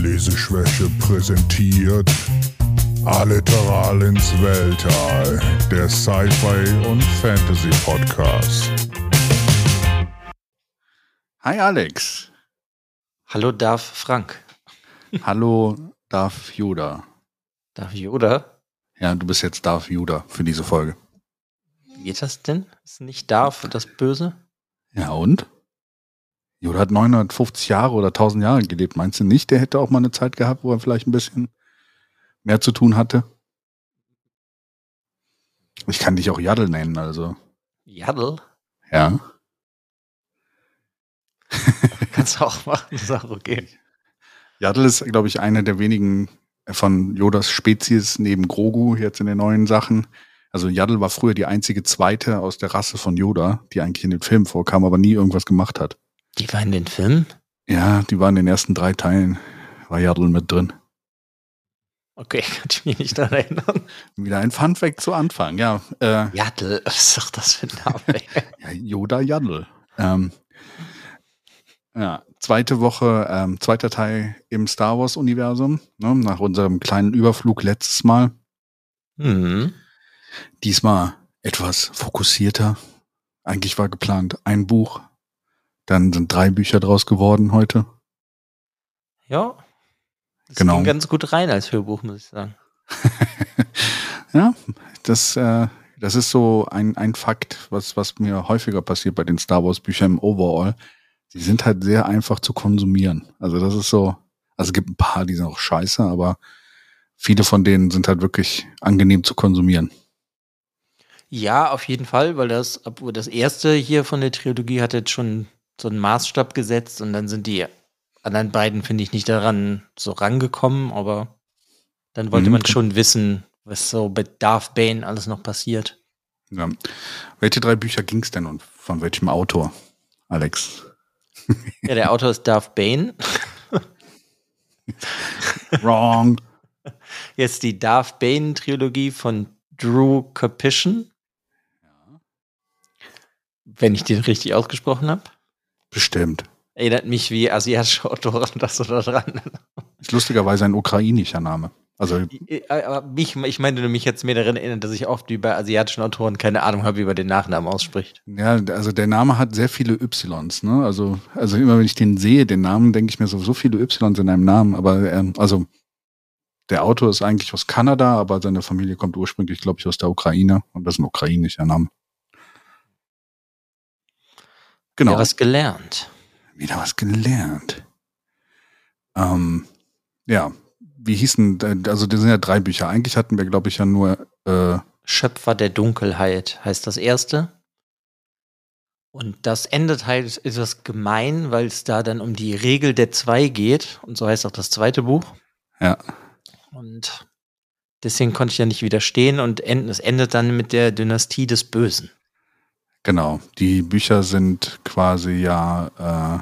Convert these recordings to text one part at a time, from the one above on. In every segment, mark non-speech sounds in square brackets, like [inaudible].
Leseschwäche präsentiert Alliteral ins Weltall, der Sci-Fi und Fantasy Podcast. Hi Alex. Hallo Darf Frank. Hallo Darf Yoda. Darf Yoda? Ja, du bist jetzt Darf Yoda für diese Folge. Wie geht das denn? Ist nicht Darf das Böse? Ja und? Yoda hat 950 Jahre oder 1000 Jahre gelebt. Meinst du nicht, der hätte auch mal eine Zeit gehabt, wo er vielleicht ein bisschen mehr zu tun hatte? Ich kann dich auch Yaddle nennen, also. Yaddle? Ja. [laughs] Kannst du auch machen, ist auch okay. Yaddle ist, glaube ich, eine der wenigen von Yodas Spezies neben Grogu jetzt in den neuen Sachen. Also Yaddle war früher die einzige zweite aus der Rasse von Yoda, die eigentlich in den Filmen vorkam, aber nie irgendwas gemacht hat. Die war in den Filmen? Ja, die war in den ersten drei Teilen, war Yaddle mit drin. Okay, [laughs] kann ich mich nicht daran erinnern. Wieder ein Funfact zu Anfang, ja. Äh, Yaddle, [laughs] was ist das für ein Name? [laughs] ja Yoda Yaddle. Ähm, ja, zweite Woche, ähm, zweiter Teil im Star Wars-Universum, ne, nach unserem kleinen Überflug letztes Mal. Mhm. Diesmal etwas fokussierter. Eigentlich war geplant ein Buch, dann sind drei Bücher draus geworden heute. Ja. Das Genau. ging ganz gut rein als Hörbuch, muss ich sagen. [laughs] ja, das, äh, das ist so ein, ein Fakt, was, was mir häufiger passiert bei den Star Wars Büchern im Overall. Die sind halt sehr einfach zu konsumieren. Also das ist so, also es gibt ein paar, die sind auch scheiße, aber viele von denen sind halt wirklich angenehm zu konsumieren. Ja, auf jeden Fall, weil das, obwohl das erste hier von der Trilogie hat jetzt schon so einen Maßstab gesetzt und dann sind die anderen beiden, finde ich, nicht daran so rangekommen, aber dann wollte Mhm. man schon wissen, was so bei Darth Bane alles noch passiert. Ja. Welche drei Bücher ging's denn und von welchem Autor, Alex? [laughs] Ja, der Autor ist Darth Bane. [laughs] Wrong. Jetzt die Darth Bane Trilogie von Drew Capition. Wenn ich den richtig ausgesprochen habe. Bestimmt. Erinnert mich wie asiatische Autoren das so da dran. Ist lustigerweise ein ukrainischer Name. Also Aber mich, ich meine, mich jetzt mehr daran erinnern, dass ich oft wie bei asiatischen Autoren keine Ahnung habe, wie man den Nachnamen ausspricht. Ja, also der Name hat sehr viele Ys, ne? Also, also immer wenn ich den sehe, den Namen, denke ich mir so, so viele Ys in einem Namen. Aber ähm, also der Autor ist eigentlich aus Kanada, aber seine Familie kommt ursprünglich, glaube ich, aus der Ukraine und das ist ein ukrainischer Name. Genau. Ja, was gelernt. Wieder was gelernt. Ähm, ja, wie hießen, also das sind ja drei Bücher. Eigentlich hatten wir, glaube ich, ja nur äh, Schöpfer der Dunkelheit heißt das erste. Und das endet halt etwas gemein, weil es da dann um die Regel der zwei geht. Und so heißt auch das zweite Buch. Ja. Und deswegen konnte ich ja nicht widerstehen. Und es endet dann mit der Dynastie des Bösen. Genau, die Bücher sind quasi ja, äh,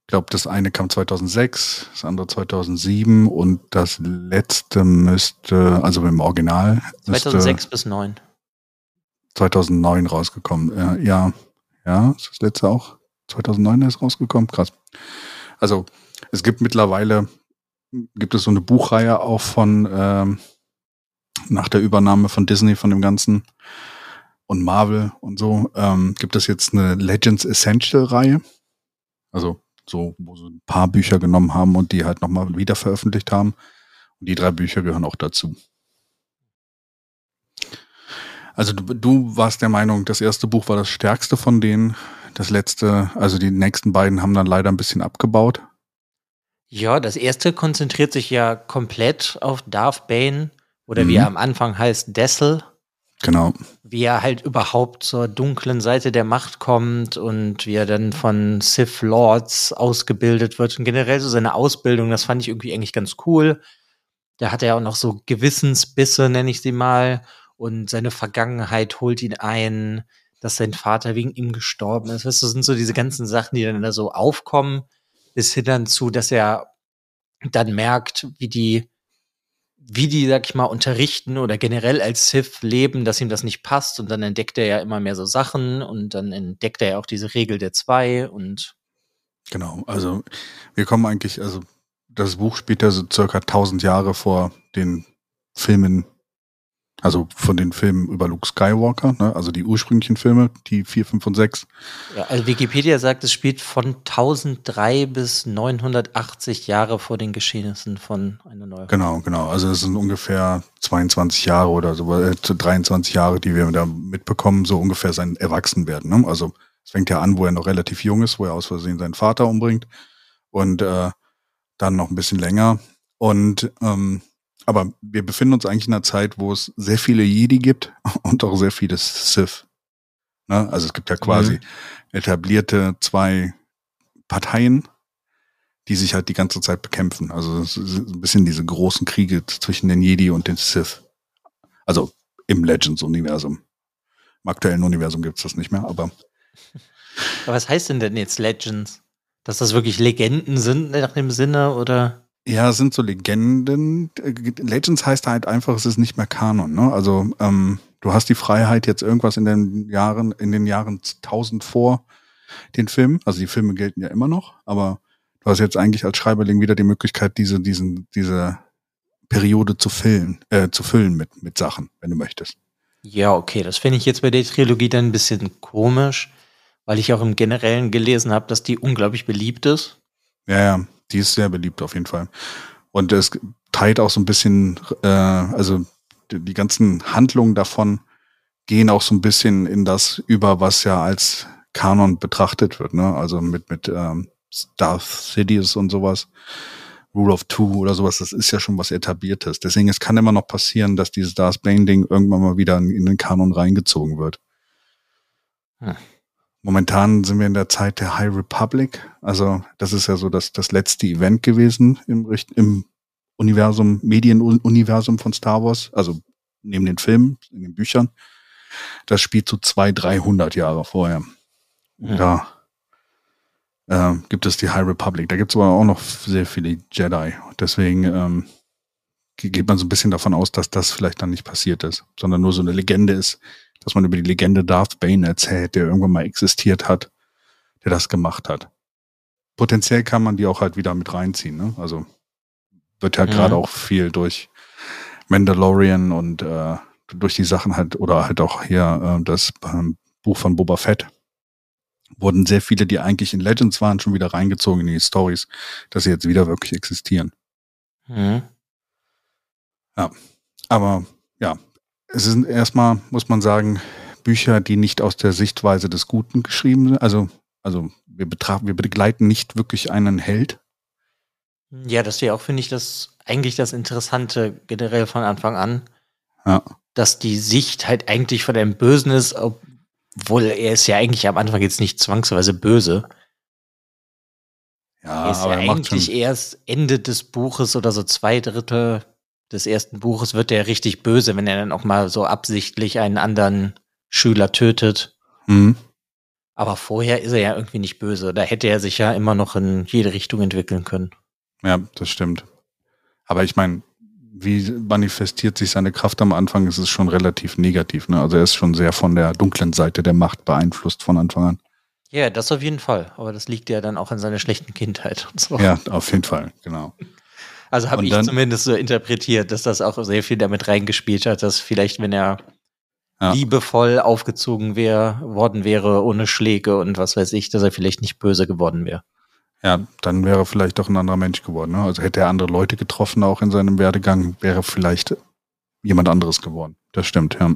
ich glaube, das eine kam 2006, das andere 2007 und das letzte müsste, also im Original, müsste 2006 bis 9. 2009 rausgekommen. Ja, ja, ja, ist das letzte auch 2009 ist rausgekommen? Krass. Also es gibt mittlerweile, gibt es so eine Buchreihe auch von, ähm, nach der Übernahme von Disney von dem Ganzen und Marvel und so, ähm, gibt es jetzt eine Legends Essential Reihe. Also so, wo sie ein paar Bücher genommen haben und die halt nochmal wieder veröffentlicht haben. Und die drei Bücher gehören auch dazu. Also du, du warst der Meinung, das erste Buch war das stärkste von denen. Das letzte, also die nächsten beiden haben dann leider ein bisschen abgebaut. Ja, das erste konzentriert sich ja komplett auf Darth Bane oder wie Mhm. er am Anfang heißt, Dessel. Genau. Wie er halt überhaupt zur dunklen Seite der Macht kommt und wie er dann von Sith Lords ausgebildet wird und generell so seine Ausbildung, das fand ich irgendwie eigentlich ganz cool. Da hat er auch noch so Gewissensbisse, nenne ich sie mal, und seine Vergangenheit holt ihn ein, dass sein Vater wegen ihm gestorben ist. Weißt du, das sind so diese ganzen Sachen, die dann da so aufkommen, bis hin dann zu, dass er dann merkt, wie die wie die, sag ich mal, unterrichten oder generell als Sith leben, dass ihm das nicht passt. Und dann entdeckt er ja immer mehr so Sachen und dann entdeckt er ja auch diese Regel der zwei und Genau, also wir kommen eigentlich, also das Buch spielt ja so circa 1000 Jahre vor den Filmen, also von den Filmen über Luke Skywalker, ne? also die ursprünglichen Filme, die 4, 5 und 6. Ja, also Wikipedia sagt, es spielt von 1003 bis 980 Jahre vor den Geschehnissen von einer neuen. Genau, genau. Also es sind ungefähr 22 Jahre oder so, äh, 23 Jahre, die wir da mitbekommen, so ungefähr sein Erwachsenwerden. Ne? Also es fängt ja an, wo er noch relativ jung ist, wo er aus Versehen seinen Vater umbringt. Und äh, dann noch ein bisschen länger. Und ähm, aber wir befinden uns eigentlich in einer Zeit, wo es sehr viele Jedi gibt [laughs] und auch sehr viele Sith. Ne? Also es gibt ja quasi mhm. etablierte zwei Parteien, die sich halt die ganze Zeit bekämpfen. Also es ist ein bisschen diese großen Kriege zwischen den Jedi und den Sith. Also im Legends-Universum. Im aktuellen Universum gibt es das nicht mehr, aber. [laughs] Aber was heißt denn denn jetzt Legends? Dass das wirklich Legenden sind nach dem Sinne oder? Ja, es sind so Legenden. Legends heißt halt einfach, es ist nicht mehr Kanon. Ne? Also ähm, du hast die Freiheit jetzt irgendwas in den Jahren, in den Jahren 1000 vor den Film. Also die Filme gelten ja immer noch, aber du hast jetzt eigentlich als Schreiberling wieder die Möglichkeit, diese, diesen, diese Periode zu füllen, äh, zu füllen mit, mit Sachen, wenn du möchtest. Ja, okay, das finde ich jetzt bei der Trilogie dann ein bisschen komisch weil ich auch im Generellen gelesen habe, dass die unglaublich beliebt ist. Ja, ja, die ist sehr beliebt auf jeden Fall. Und es teilt auch so ein bisschen, äh, also die, die ganzen Handlungen davon gehen auch so ein bisschen in das über, was ja als Kanon betrachtet wird, ne? Also mit, mit ähm, Darth Sidious und sowas. Rule of Two oder sowas, das ist ja schon was etabliertes. Deswegen, es kann immer noch passieren, dass dieses Darth Bane-Ding irgendwann mal wieder in, in den Kanon reingezogen wird. Hm. Momentan sind wir in der Zeit der High Republic. Also das ist ja so das, das letzte Event gewesen im, im Universum, Medienuniversum von Star Wars. Also neben den Filmen, in den Büchern. Das spielt so zwei, dreihundert Jahre vorher. Ja. Da äh, gibt es die High Republic. Da gibt es aber auch noch sehr viele Jedi. Deswegen ähm, geht man so ein bisschen davon aus, dass das vielleicht dann nicht passiert ist, sondern nur so eine Legende ist, dass man über die Legende Darth Bane erzählt, der irgendwann mal existiert hat, der das gemacht hat. Potenziell kann man die auch halt wieder mit reinziehen. Ne? Also wird ja mhm. gerade auch viel durch Mandalorian und äh, durch die Sachen halt, oder halt auch hier äh, das ähm, Buch von Boba Fett, wurden sehr viele, die eigentlich in Legends waren, schon wieder reingezogen in die Stories, dass sie jetzt wieder wirklich existieren. Mhm. Ja, aber ja, es sind erstmal, muss man sagen, Bücher, die nicht aus der Sichtweise des Guten geschrieben sind. Also, also wir betrachten, wir begleiten nicht wirklich einen Held. Ja, das ist ja auch, finde ich, das eigentlich das Interessante generell von Anfang an. Ja. Dass die Sicht halt eigentlich von einem Bösen ist, obwohl er ist ja eigentlich am Anfang jetzt nicht zwangsweise böse. Ja, er ist aber ja eigentlich erst Ende des Buches oder so zwei Drittel des ersten Buches wird er richtig böse, wenn er dann auch mal so absichtlich einen anderen Schüler tötet. Mhm. Aber vorher ist er ja irgendwie nicht böse. Da hätte er sich ja immer noch in jede Richtung entwickeln können. Ja, das stimmt. Aber ich meine, wie manifestiert sich seine Kraft am Anfang? Es ist schon relativ negativ. Ne? Also er ist schon sehr von der dunklen Seite der Macht beeinflusst von Anfang an. Ja, das auf jeden Fall. Aber das liegt ja dann auch an seiner schlechten Kindheit und so. Ja, auf jeden Fall, genau. [laughs] Also habe ich zumindest so interpretiert, dass das auch sehr viel damit reingespielt hat, dass vielleicht, wenn er ja. liebevoll aufgezogen wär, worden wäre, ohne Schläge und was weiß ich, dass er vielleicht nicht böse geworden wäre. Ja, dann wäre er vielleicht doch ein anderer Mensch geworden. Ne? Also hätte er andere Leute getroffen, auch in seinem Werdegang, wäre vielleicht jemand anderes geworden. Das stimmt, ja.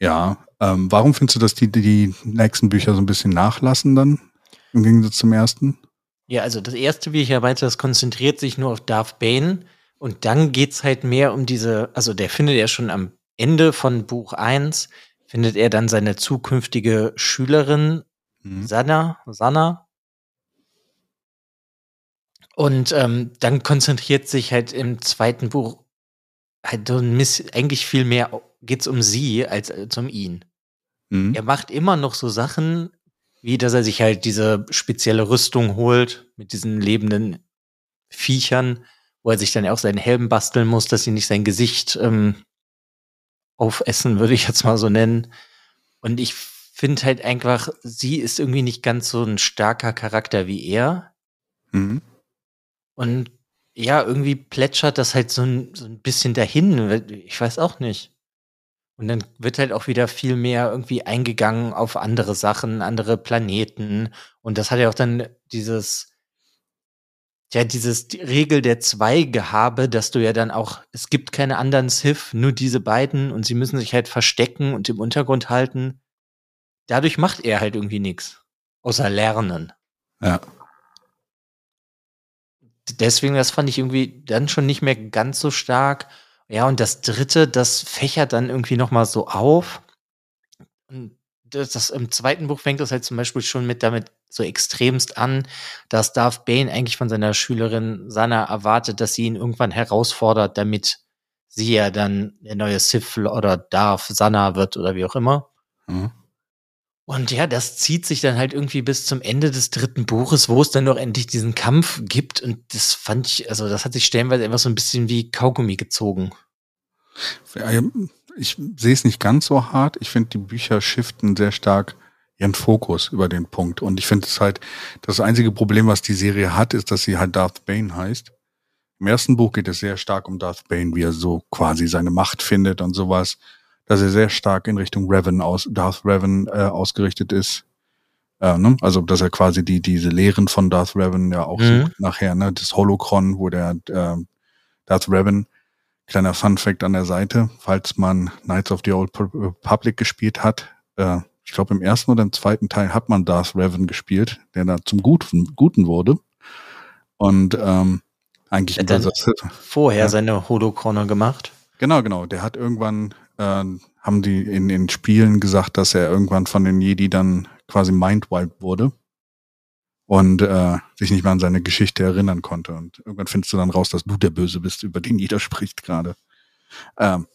Ja, ähm, warum findest du, dass die, die nächsten Bücher so ein bisschen nachlassen dann? Im Gegensatz zum ersten? Ja, also das erste, wie ich ja meinte, das konzentriert sich nur auf Darth Bane. Und dann geht's halt mehr um diese, also der findet ja schon am Ende von Buch 1, findet er dann seine zukünftige Schülerin, mhm. Sanna, Sanna. Und ähm, dann konzentriert sich halt im zweiten Buch halt so ein Miss, eigentlich viel mehr geht's um sie als, als um ihn. Mhm. Er macht immer noch so Sachen, wie dass er sich halt diese spezielle Rüstung holt mit diesen lebenden Viechern, wo er sich dann auch seinen Helm basteln muss, dass sie nicht sein Gesicht ähm, aufessen, würde ich jetzt mal so nennen. Und ich finde halt einfach, sie ist irgendwie nicht ganz so ein starker Charakter wie er. Mhm. Und ja, irgendwie plätschert das halt so ein, so ein bisschen dahin. Ich weiß auch nicht. Und dann wird halt auch wieder viel mehr irgendwie eingegangen auf andere Sachen, andere Planeten. Und das hat ja auch dann dieses, ja, dieses die Regel der zwei Gehabe, dass du ja dann auch, es gibt keine anderen Sith, nur diese beiden und sie müssen sich halt verstecken und im Untergrund halten. Dadurch macht er halt irgendwie nichts. Außer lernen. Ja. Deswegen, das fand ich irgendwie dann schon nicht mehr ganz so stark. Ja, und das dritte, das fächert dann irgendwie nochmal so auf. Und das, das, im zweiten Buch fängt das halt zum Beispiel schon mit damit so extremst an, dass Darth Bane eigentlich von seiner Schülerin Sana erwartet, dass sie ihn irgendwann herausfordert, damit sie ja dann der neue Sith oder Darth Sana wird oder wie auch immer. Mhm. Und ja, das zieht sich dann halt irgendwie bis zum Ende des dritten Buches, wo es dann noch endlich diesen Kampf gibt. Und das fand ich, also das hat sich stellenweise einfach so ein bisschen wie Kaugummi gezogen. Ich sehe es nicht ganz so hart. Ich finde, die Bücher shiften sehr stark ihren Fokus über den Punkt. Und ich finde es halt, das einzige Problem, was die Serie hat, ist, dass sie halt Darth Bane heißt. Im ersten Buch geht es sehr stark um Darth Bane, wie er so quasi seine Macht findet und sowas dass er sehr stark in Richtung Revan aus, Darth Revan äh, ausgerichtet ist. Äh, ne? Also, dass er quasi die, diese Lehren von Darth Revan ja auch mhm. sucht nachher, ne? Das Holocron, wo der äh, Darth Revan, kleiner Fun Fact an der Seite, falls man Knights of the Old Republic gespielt hat, äh, ich glaube im ersten oder im zweiten Teil hat man Darth Revan gespielt, der da zum Guten, Guten wurde. Und ähm, eigentlich er hat vorher ja. seine Holocroner gemacht. Genau, genau. Der hat irgendwann äh, haben die in den Spielen gesagt, dass er irgendwann von den Jedi dann quasi mindwiped wurde und äh, sich nicht mehr an seine Geschichte erinnern konnte. Und irgendwann findest du dann raus, dass du der Böse bist, über den jeder spricht gerade. Ähm,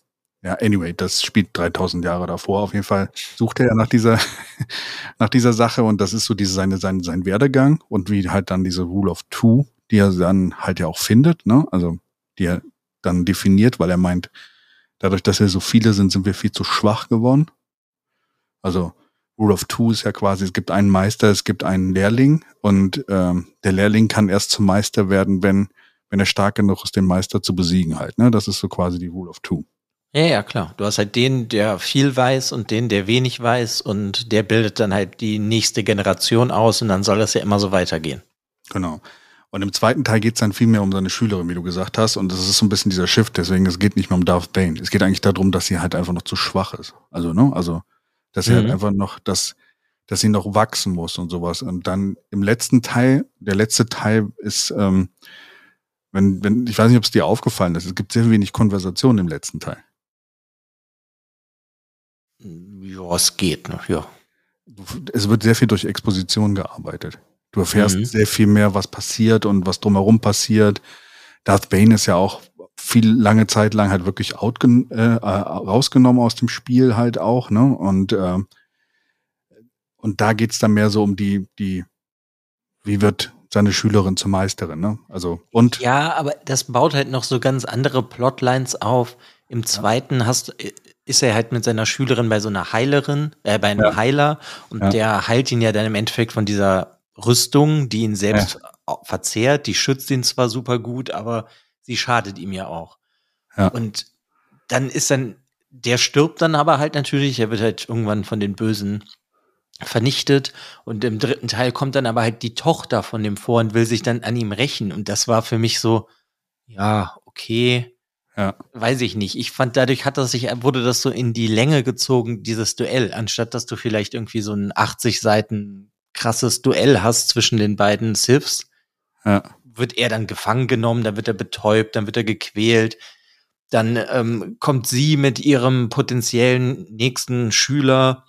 ja, anyway, das spielt 3000 Jahre davor. Auf jeden Fall sucht er ja nach dieser, [laughs] nach dieser Sache und das ist so diese, seine, sein, sein Werdegang und wie halt dann diese Rule of Two, die er dann halt ja auch findet, ne? Also, die er dann definiert, weil er meint, Dadurch, dass wir so viele sind, sind wir viel zu schwach geworden. Also Rule of Two ist ja quasi, es gibt einen Meister, es gibt einen Lehrling und ähm, der Lehrling kann erst zum Meister werden, wenn, wenn er stark genug ist, den Meister zu besiegen halt. Ne? Das ist so quasi die Rule of Two. Ja, ja, klar. Du hast halt den, der viel weiß und den, der wenig weiß und der bildet dann halt die nächste Generation aus und dann soll das ja immer so weitergehen. Genau. Und im zweiten Teil geht es dann viel mehr um seine Schülerin, wie du gesagt hast. Und das ist so ein bisschen dieser Shift, deswegen, es geht nicht mehr um Darth Bane. Es geht eigentlich darum, dass sie halt einfach noch zu schwach ist. Also, ne? Also, dass sie halt mhm. halt einfach noch, dass, dass sie noch wachsen muss und sowas. Und dann im letzten Teil, der letzte Teil ist, ähm, wenn, wenn, ich weiß nicht, ob es dir aufgefallen ist, es gibt sehr wenig Konversation im letzten Teil. Ja, es geht noch, ja. Es wird sehr viel durch Exposition gearbeitet. Du erfährst mhm. sehr viel mehr, was passiert und was drumherum passiert. Darth Bane ist ja auch viel lange Zeit lang halt wirklich out, äh, rausgenommen aus dem Spiel halt auch, ne? Und äh, und da geht's dann mehr so um die die wie wird seine Schülerin zur Meisterin, ne? Also und ja, aber das baut halt noch so ganz andere Plotlines auf. Im zweiten ja. hast ist er halt mit seiner Schülerin bei so einer Heilerin, äh, bei einem ja. Heiler und ja. der heilt ihn ja dann im Endeffekt von dieser Rüstung, die ihn selbst ja. verzehrt. Die schützt ihn zwar super gut, aber sie schadet ihm ja auch. Ja. Und dann ist dann, der stirbt dann aber halt natürlich, er wird halt irgendwann von den Bösen vernichtet und im dritten Teil kommt dann aber halt die Tochter von dem vor und will sich dann an ihm rächen und das war für mich so, ja, okay, ja. weiß ich nicht. Ich fand, dadurch hat das sich, wurde das so in die Länge gezogen, dieses Duell, anstatt dass du vielleicht irgendwie so ein 80 Seiten krasses Duell hast zwischen den beiden Siths, ja. wird er dann gefangen genommen, dann wird er betäubt, dann wird er gequält. Dann ähm, kommt sie mit ihrem potenziellen nächsten Schüler.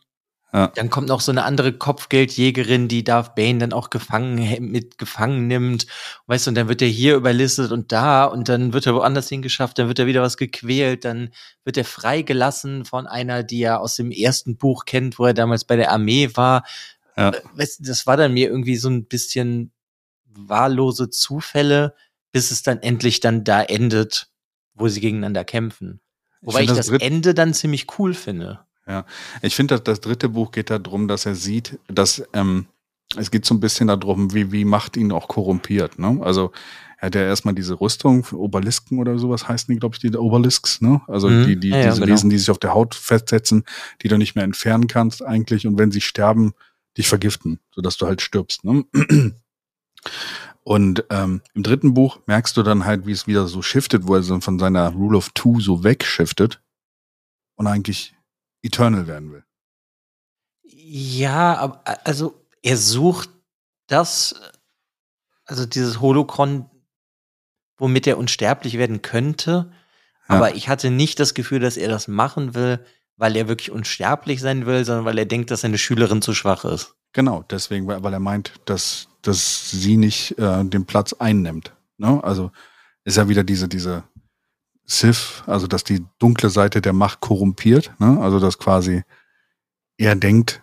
Ja. Dann kommt noch so eine andere Kopfgeldjägerin, die Darth Bane dann auch gefangen mit gefangen nimmt. Weißt du, und dann wird er hier überlistet und da und dann wird er woanders hingeschafft, dann wird er wieder was gequält, dann wird er freigelassen von einer, die er aus dem ersten Buch kennt, wo er damals bei der Armee war. Ja. Äh, das war dann mir irgendwie so ein bisschen wahllose Zufälle, bis es dann endlich dann da endet, wo sie gegeneinander kämpfen. Wobei ich, ich das, das Ende dann ziemlich cool finde. Ja, ich finde, dass das dritte Buch geht darum, dass er sieht, dass ähm, es geht so ein bisschen darum, wie, wie Macht ihn auch korrumpiert. Ne? Also er hat ja erstmal diese Rüstung, Obelisken oder sowas heißen die, glaube ich, die Obelisks, ne? Also Mhm. die, die, Ja, ja, diese genau. Wesen, die sich auf der Haut festsetzen, die du nicht mehr entfernen kannst eigentlich und wenn sie sterben, dich vergiften, sodass du halt stirbst, ne? Und ähm, im dritten Buch merkst du dann halt, wie es wieder so shiftet, wo er so von seiner Rule of Two so wegshiftet und eigentlich Eternal werden will. Ja, aber also er sucht das, also dieses Holocron, womit er unsterblich werden könnte. Ja. Aber ich hatte nicht das Gefühl, dass er das machen will, weil er wirklich unsterblich sein will, sondern weil er denkt, dass seine Schülerin zu schwach ist. Genau, deswegen, weil er meint, dass, dass sie nicht äh, den Platz einnimmt. Ne? Also ist ja wieder diese, diese Sith, also dass die dunkle Seite der Macht korrumpiert, ne? Also dass quasi er denkt,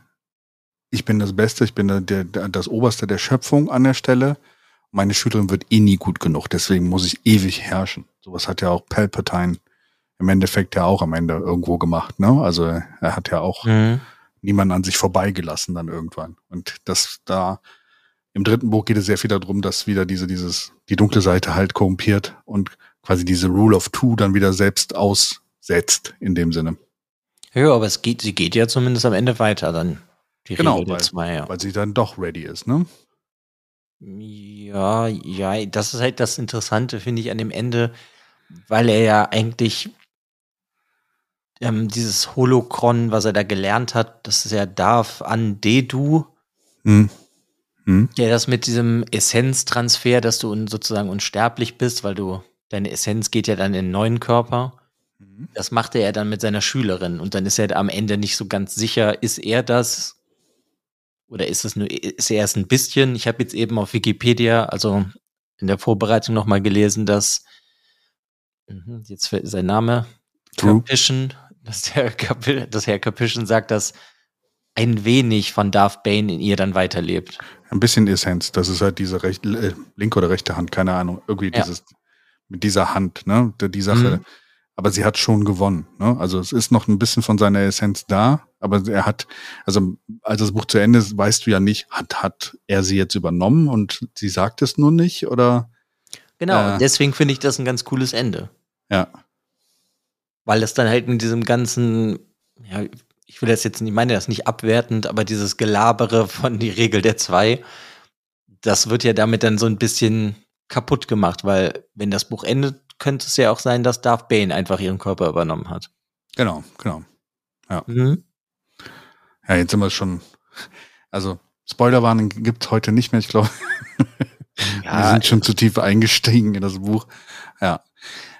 ich bin das Beste, ich bin der, der, das Oberste der Schöpfung an der Stelle. Meine Schülerin wird eh nie gut genug, deswegen muss ich ewig herrschen. Sowas hat ja auch Palpatine im Endeffekt ja auch am Ende irgendwo gemacht, ne? Also er hat ja auch niemanden an sich vorbeigelassen dann irgendwann. Und das da im dritten Buch geht es sehr viel darum, dass wieder diese, dieses, die dunkle Seite halt korrumpiert und quasi diese Rule of Two dann wieder selbst aussetzt in dem Sinne. Ja, aber es geht, sie geht ja zumindest am Ende weiter dann. Die Genau, Regel der weil- zwei, ja. Weil sie dann doch ready ist, ne? Ja, ja, das ist halt das Interessante, finde ich, an dem Ende, weil er ja eigentlich ähm, dieses Holocron, was er da gelernt hat, das ist ja Darf an Dedu, Hm. Hm. ja, das mit diesem Essenztransfer, dass du un sozusagen unsterblich bist, weil du, deine Essenz geht ja dann in einen neuen Körper. Das machte er dann mit seiner Schülerin und dann ist er am Ende nicht so ganz sicher, ist er das oder ist es nur, ist er es ein bisschen? Ich habe jetzt eben auf Wikipedia, also in der Vorbereitung nochmal gelesen, dass Mhm, jetzt sein Name True. Capition, dass der Capi dass Herr Capition sagt, dass ein wenig von Darth Bane in ihr dann weiterlebt. Ein bisschen Essenz. Das ist halt diese recht, äh, linke oder rechte Hand, keine Ahnung. Irgendwie Ja. dieses, mit dieser Hand, ne? Die, die Sache. Mhm. Aber sie hat schon gewonnen, ne? Also es ist noch ein bisschen von seiner Essenz da, aber er hat, also als das Buch zu Ende ist, weißt du ja nicht, hat, hat er sie jetzt übernommen und sie sagt es nur nicht oder? Genau, Äh. deswegen finde ich das ein ganz cooles Ende. Ja. Weil es dann halt in diesem ganzen, ja, ich will das jetzt nicht, ich meine das nicht abwertend, aber dieses Gelabere von die Regel der zwei, das wird ja damit dann so ein bisschen kaputt gemacht, weil wenn das Buch endet, könnte es ja auch sein, dass Darth Bane einfach ihren Körper übernommen hat. Genau, genau. Mhm. Ja, jetzt sind wir schon. Also, Spoilerwarnung gibt's heute nicht mehr, ich glaube. [laughs] Wir sind schon zu tief eingestiegen in das Buch. Ja.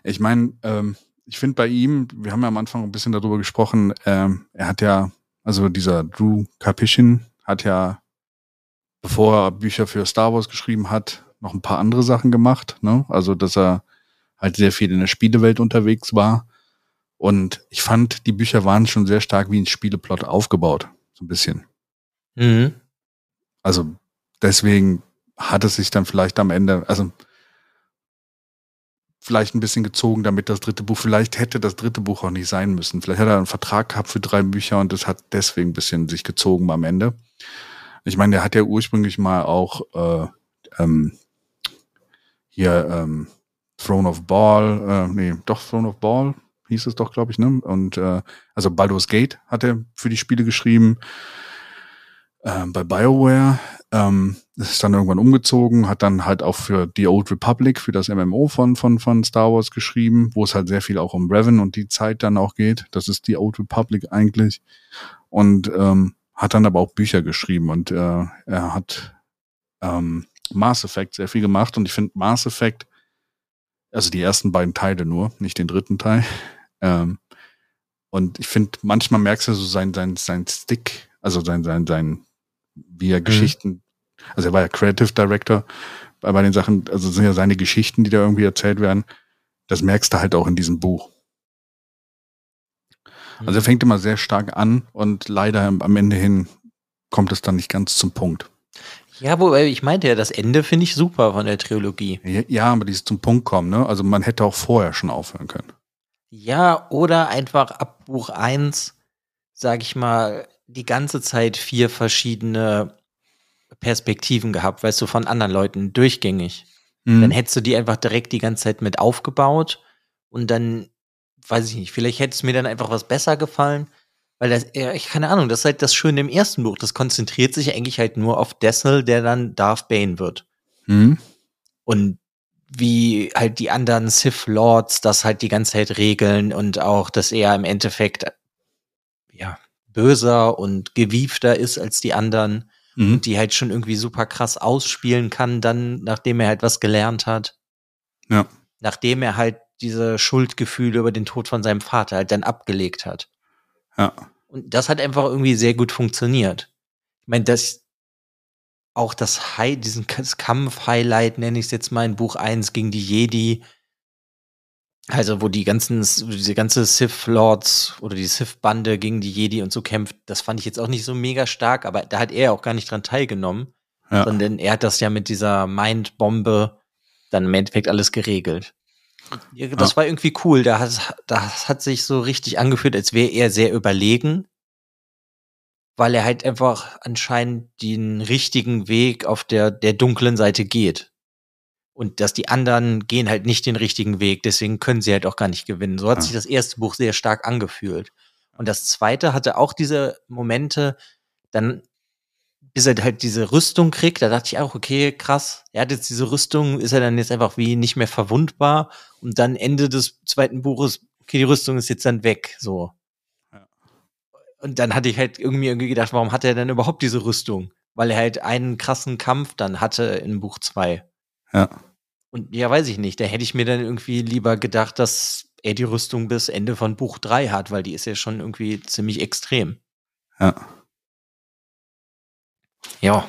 Ich meine, ähm, ich finde bei ihm, wir haben ja am Anfang ein bisschen darüber gesprochen, ähm, er hat ja, also dieser Drew Karpyshyn hat ja, bevor er Bücher für Star Wars geschrieben hat, noch ein paar andere Sachen gemacht. Ne? Also, dass er halt sehr viel in der Spielewelt unterwegs war. Und ich fand, die Bücher waren schon sehr stark wie ein Spieleplot aufgebaut. So ein bisschen. Mhm. Also deswegen hat es sich dann vielleicht am Ende, also vielleicht ein bisschen gezogen, damit das dritte Buch, vielleicht hätte das dritte Buch auch nicht sein müssen. Vielleicht hat er einen Vertrag gehabt für drei Bücher und das hat deswegen ein bisschen sich gezogen am Ende. Ich meine, der hat ja ursprünglich mal auch äh, ähm, hier ähm, Throne of Ball, äh, nee, doch Throne of Ball hieß es doch, glaube ich, ne? Und äh, also Baldur's Gate hat er für die Spiele geschrieben ähm, bei BioWare. Ähm, ist dann irgendwann umgezogen, hat dann halt auch für The Old Republic, für das MMO von, von, von Star Wars geschrieben, wo es halt sehr viel auch um Revan und die Zeit dann auch geht. Das ist The Old Republic eigentlich. Und ähm, hat dann aber auch Bücher geschrieben und äh, er hat ähm, Mass Effect sehr viel gemacht und ich finde Mass Effect, also die ersten beiden Teile nur, nicht den dritten Teil. Ähm, und ich finde, manchmal merkst du so sein, sein, sein Stick, also sein, sein, sein, wie er Geschichten, also er war ja Creative Director bei, bei den Sachen, also es sind ja seine Geschichten, die da irgendwie erzählt werden. Das merkst du halt auch in diesem Buch. Also er fängt immer sehr stark an und leider am Ende hin kommt es dann nicht ganz zum Punkt. Ja, wobei ich meinte ja, das Ende finde ich super von der Trilogie. Ja, Ja, aber dieses zum Punkt kommen, ne? Also man hätte auch vorher schon aufhören können. Ja, oder einfach ab Buch 1, sag ich mal, die ganze Zeit vier verschiedene Perspektiven gehabt, weißt du, von anderen Leuten durchgängig. Mhm. Dann hättest du die einfach direkt die ganze Zeit mit aufgebaut und dann, weiß ich nicht, vielleicht hätte es mir dann einfach was besser gefallen. Weil das, ja, ich keine Ahnung, das ist halt das Schöne im ersten Buch. Das konzentriert sich eigentlich halt nur auf Dessel, der dann Darth Bane wird. Mhm. Und wie halt die anderen Sith Lords das halt die ganze Zeit regeln und auch, dass er im Endeffekt ja böser und gewiefter ist als die anderen mhm. und die halt schon irgendwie super krass ausspielen kann, dann nachdem er halt was gelernt hat. Ja. Nachdem er halt diese Schuldgefühle über den Tod von seinem Vater halt dann abgelegt hat. Ja. Und das hat einfach irgendwie sehr gut funktioniert. Ich meine, das auch das High, diesen Kampf-Highlight, nenne ich es jetzt mal in Buch 1 gegen die Jedi. Also, wo die ganzen, diese ganze Sith-Lords oder die Sith-Bande gegen die Jedi und so kämpft, das fand ich jetzt auch nicht so mega stark, aber da hat er auch gar nicht dran teilgenommen. Ja. Sondern er hat das ja mit dieser Mind-Bombe dann im Endeffekt alles geregelt. Das ja. war irgendwie cool. Da hat, das hat sich so richtig angefühlt, als wäre er sehr überlegen weil er halt einfach anscheinend den richtigen Weg auf der, der dunklen Seite geht. Und dass die anderen gehen halt nicht den richtigen Weg, deswegen können sie halt auch gar nicht gewinnen. So hat ja. sich das erste Buch sehr stark angefühlt. Und das zweite hatte auch diese Momente, dann, bis er halt diese Rüstung kriegt, da dachte ich auch, okay, krass, er hat jetzt diese Rüstung, ist er dann jetzt einfach wie nicht mehr verwundbar. Und dann Ende des zweiten Buches, okay, die Rüstung ist jetzt dann weg, so. Und dann hatte ich halt irgendwie, irgendwie gedacht, warum hat er denn überhaupt diese Rüstung? Weil er halt einen krassen Kampf dann hatte in Buch 2. Ja. Und ja, weiß ich nicht. Da hätte ich mir dann irgendwie lieber gedacht, dass er die Rüstung bis Ende von Buch 3 hat, weil die ist ja schon irgendwie ziemlich extrem. Ja. Ja.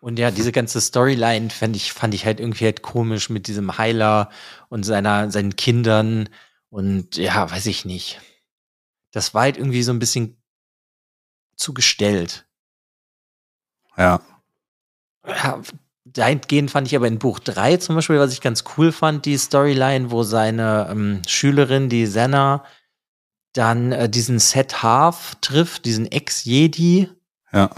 Und ja, diese ganze Storyline fand ich, fand ich halt irgendwie halt komisch mit diesem Heiler und seiner, seinen Kindern und ja, weiß ich nicht das war halt irgendwie so ein bisschen zu gestellt. Ja. ja dahingehend fand ich aber in Buch 3 zum Beispiel, was ich ganz cool fand, die Storyline, wo seine ähm, Schülerin, die Senna, dann äh, diesen Set Half trifft, diesen Ex-Jedi. Ja.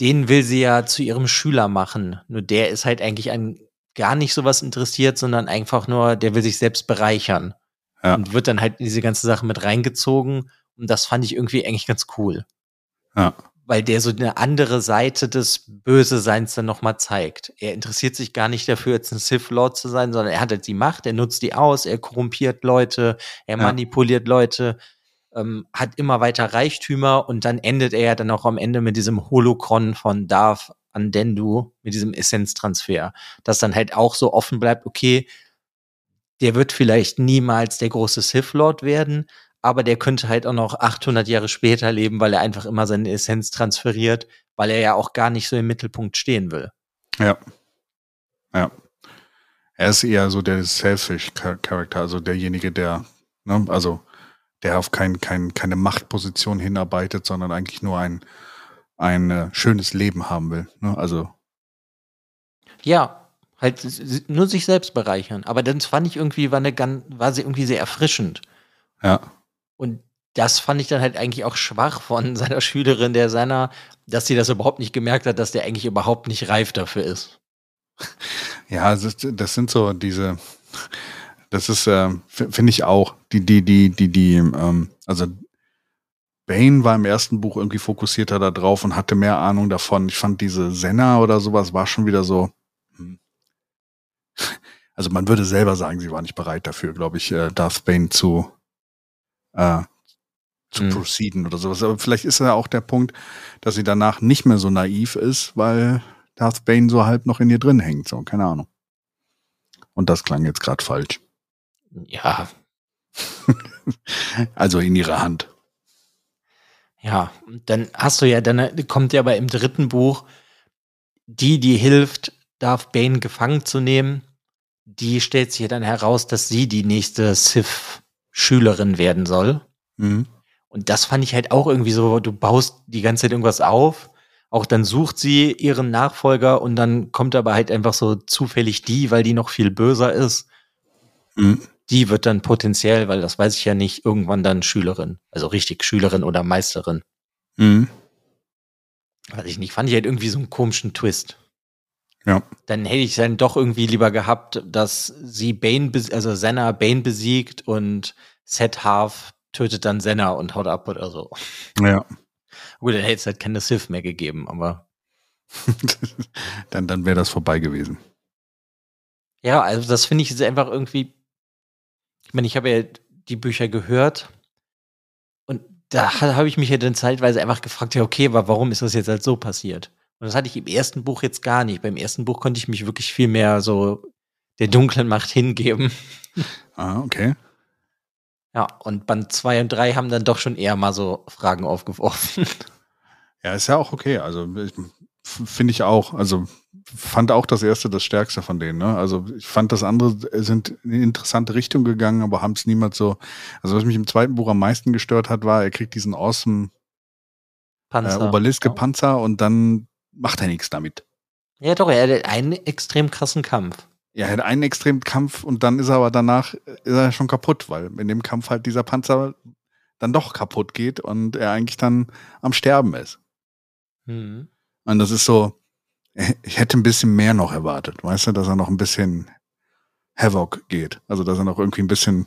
Den will sie ja zu ihrem Schüler machen. Nur der ist halt eigentlich an gar nicht sowas interessiert, sondern einfach nur, der will sich selbst bereichern ja. und wird dann halt in diese ganze Sache mit reingezogen. Und das fand ich irgendwie eigentlich ganz cool. Ja. Weil der so eine andere Seite des Böse-Seins dann nochmal zeigt. Er interessiert sich gar nicht dafür, jetzt ein Sith-Lord zu sein, sondern er hat halt die Macht, er nutzt die aus, er korrumpiert Leute, er ja. manipuliert Leute, ähm, hat immer weiter Reichtümer und dann endet er ja dann auch am Ende mit diesem Holocron von Darth an Dendu, mit diesem Essenztransfer. Dass dann halt auch so offen bleibt, okay, der wird vielleicht niemals der große Sith Lord werden, aber der könnte halt auch noch 800 Jahre später leben, weil er einfach immer seine Essenz transferiert, weil er ja auch gar nicht so im Mittelpunkt stehen will. Ja. Ja. Er ist eher so der Selfish-Charakter, also derjenige, der, ne, also der auf kein, kein, keine Machtposition hinarbeitet, sondern eigentlich nur ein, ein äh, schönes Leben haben will. Ne? Also. Ja, Halt nur sich selbst bereichern. Aber das fand ich irgendwie, war, eine, war sie irgendwie sehr erfrischend. Ja. Und das fand ich dann halt eigentlich auch schwach von [laughs] seiner Schülerin, der seiner, dass sie das überhaupt nicht gemerkt hat, dass der eigentlich überhaupt nicht reif dafür ist. [laughs] Ja, das, sind so diese, das ist, äh, finde ich auch, die, die, die, die, die, ähm, also Bane war im ersten Buch irgendwie fokussierter da drauf und hatte mehr Ahnung davon. Ich fand diese Senna oder sowas war schon wieder so, also man würde selber sagen, sie war nicht bereit dafür, glaube ich, äh, Darth Bane zu, äh, zu mhm. proceeden oder sowas. Aber vielleicht ist ja auch der Punkt, dass sie danach nicht mehr so naiv ist, weil Darth Bane so halb noch in ihr drin hängt. So, keine Ahnung. Und das klang jetzt gerade falsch. Ja. [laughs] also in ihrer Hand. Ja, dann hast du ja, dann kommt ja aber im dritten Buch die, die hilft, Darth Bane gefangen zu nehmen die stellt sich dann heraus, dass sie die nächste Sith-Schülerin werden soll. Mhm. Und das fand ich halt auch irgendwie so, du baust die ganze Zeit irgendwas auf, auch dann sucht sie ihren Nachfolger und dann kommt aber halt einfach so zufällig die, weil die noch viel böser ist. Mhm. Die wird dann potenziell, weil das weiß ich ja nicht, irgendwann dann Schülerin. Also richtig Schülerin oder Meisterin. Mhm. Weiß ich nicht, fand ich halt irgendwie so einen komischen Twist. Ja. Dann hätte ich dann doch irgendwie lieber gehabt, dass sie Bane, also Senna Bane besiegt und Set Half tötet dann Senna und haut ab oder so. Ja. Gut, dann hätte es halt keine Sith mehr gegeben, aber. [laughs] dann dann wäre das vorbei gewesen. Ja, also das finde ich jetzt einfach irgendwie. Ich meine, ich habe ja die Bücher gehört und da habe ich mich ja dann zeitweise einfach gefragt, ja, okay, aber warum ist das jetzt halt so passiert? Und das hatte ich im ersten Buch jetzt gar nicht. Beim ersten Buch konnte ich mich wirklich viel mehr so der dunklen Macht hingeben. Ah, okay. Ja, und Band 2 und 3 haben dann doch schon eher mal so Fragen aufgeworfen. Ja, ist ja auch okay. Also finde ich auch. Also fand auch das erste das stärkste von denen. Ne? Also ich fand das andere sind in eine interessante Richtung gegangen, aber haben es niemals so. Also was mich im zweiten Buch am meisten gestört hat, war, er kriegt diesen awesome Panzer. Äh, Obeliske-Panzer und dann macht er nichts damit. Ja, doch, er hat einen extrem krassen Kampf. Ja, er hat einen extremen Kampf und dann ist er aber danach ist er schon kaputt, weil in dem Kampf halt dieser Panzer dann doch kaputt geht und er eigentlich dann am Sterben ist. Mhm. Und das ist so, ich hätte ein bisschen mehr noch erwartet, weißt du, dass er noch ein bisschen Havoc geht. Also, dass er noch irgendwie ein bisschen.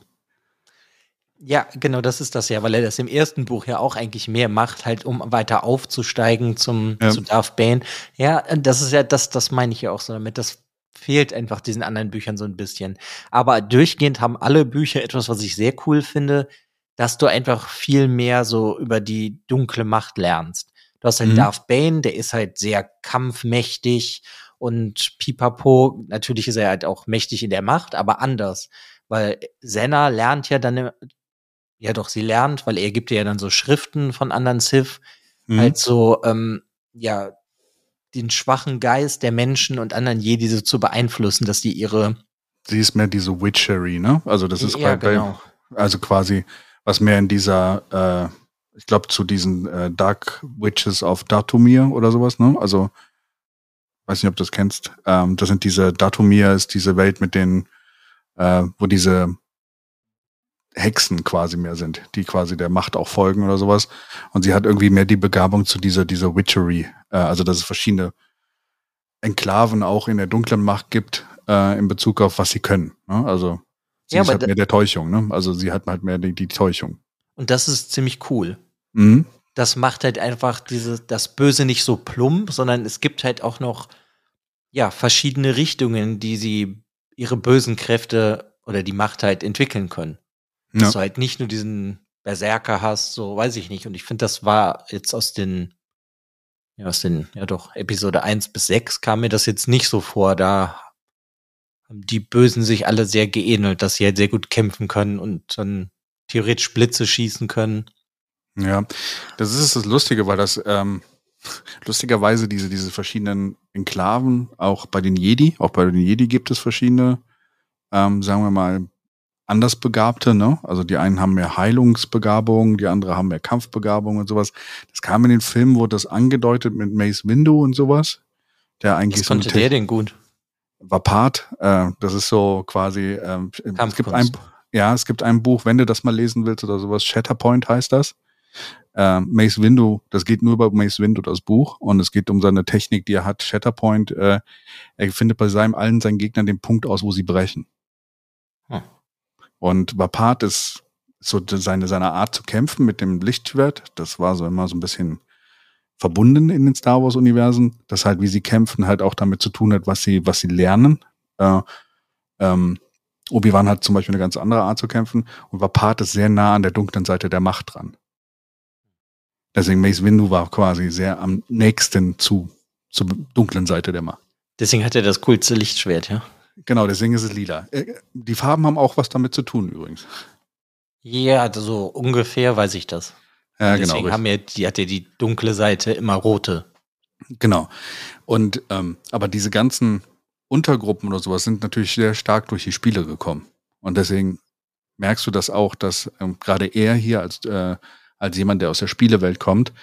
Ja, genau, das ist das ja, weil er das im ersten Buch ja auch eigentlich mehr macht, halt um weiter aufzusteigen zum, ja. zu Darth Bane. Ja, das ist ja, das, das meine ich ja auch so damit. Das fehlt einfach diesen anderen Büchern so ein bisschen. Aber durchgehend haben alle Bücher etwas, was ich sehr cool finde, dass du einfach viel mehr so über die dunkle Macht lernst. Du hast halt mhm. Darth Bane, der ist halt sehr kampfmächtig und Pipapo, natürlich ist er halt auch mächtig in der Macht, aber anders. Weil Senna lernt ja dann, ja doch, sie lernt, weil er gibt ja dann so Schriften von anderen Sith, mhm. halt so, ähm, ja, den schwachen Geist der Menschen und anderen Jedi so zu beeinflussen, dass die ihre. Sie ist mehr diese Witchery, ne? Also das ist ja, bei, genau. also quasi was mehr in dieser äh, ich glaube, zu diesen äh, Dark Witches of Datumir oder sowas, ne? Also, weiß nicht, ob du das kennst. Ähm, das sind diese, Datumir ist diese Welt mit den, äh, wo diese Hexen quasi mehr sind, die quasi der Macht auch folgen oder sowas. Und sie hat irgendwie mehr die Begabung zu dieser, dieser Witchery. Äh, also, dass es verschiedene Enklaven auch in der dunklen Macht gibt, äh, in Bezug auf was sie können. Ne? Also, sie ja, ist halt mehr der Täuschung, ne? Also, sie hat halt mehr die, die Täuschung. Und das ist ziemlich cool. Mhm. Das macht halt einfach diese, das Böse nicht so plump, sondern es gibt halt auch noch, ja, verschiedene Richtungen, die sie ihre bösen Kräfte oder die Macht halt entwickeln können. Ja. Dass du halt nicht nur diesen Berserker hast, so weiß ich nicht. Und ich finde, das war jetzt aus den, ja, aus den, ja doch, Episode 1 bis 6 kam mir das jetzt nicht so vor. Da haben die Bösen sich alle sehr geähnelt, dass sie halt sehr gut kämpfen können und dann theoretisch Blitze schießen können. Ja, das ist das Lustige, weil das ähm, [laughs] lustigerweise diese, diese verschiedenen Enklaven, auch bei den Jedi, auch bei den Jedi gibt es verschiedene, ähm, sagen wir mal, Andersbegabte, ne? Also die einen haben mehr Heilungsbegabung, die andere haben mehr Kampfbegabung und sowas. Das kam in den Filmen, wurde das angedeutet mit Mace Windu und sowas. Der eigentlich Was konnte so der denn gut? Vapat, äh, das ist so quasi, ähm, es gibt ein, ja, es gibt ein Buch, wenn du das mal lesen willst oder sowas, Shatterpoint heißt das. Äh, Mace Windu, das geht nur über Mace Windu, das Buch, und es geht um seine Technik, die er hat. Shatterpoint, äh, er findet bei seinem allen seinen Gegnern den Punkt aus, wo sie brechen. Und Vapat ist so seine, seine Art zu kämpfen mit dem Lichtschwert, das war so immer so ein bisschen verbunden in den Star Wars Universen, dass halt, wie sie kämpfen, halt auch damit zu tun hat, was sie, was sie lernen. Äh, ähm, Obi-Wan hat zum Beispiel eine ganz andere Art zu kämpfen und Vapat ist sehr nah an der dunklen Seite der Macht dran. Deswegen Mace Windu war quasi sehr am nächsten zu, zur dunklen Seite der Macht. Deswegen hat er das coolste Lichtschwert, ja? Genau, deswegen ist es lila. Äh, die Farben haben auch was damit zu tun übrigens. Ja, so ungefähr weiß ich das. Ja, genau. Deswegen haben wir, die hat ja die dunkle Seite immer rote. Genau. Und ähm, aber diese ganzen Untergruppen oder sowas sind natürlich sehr stark durch die Spiele gekommen. Und deswegen merkst du das auch, dass ähm, gerade er hier als äh, als jemand, der aus der Spielewelt kommt.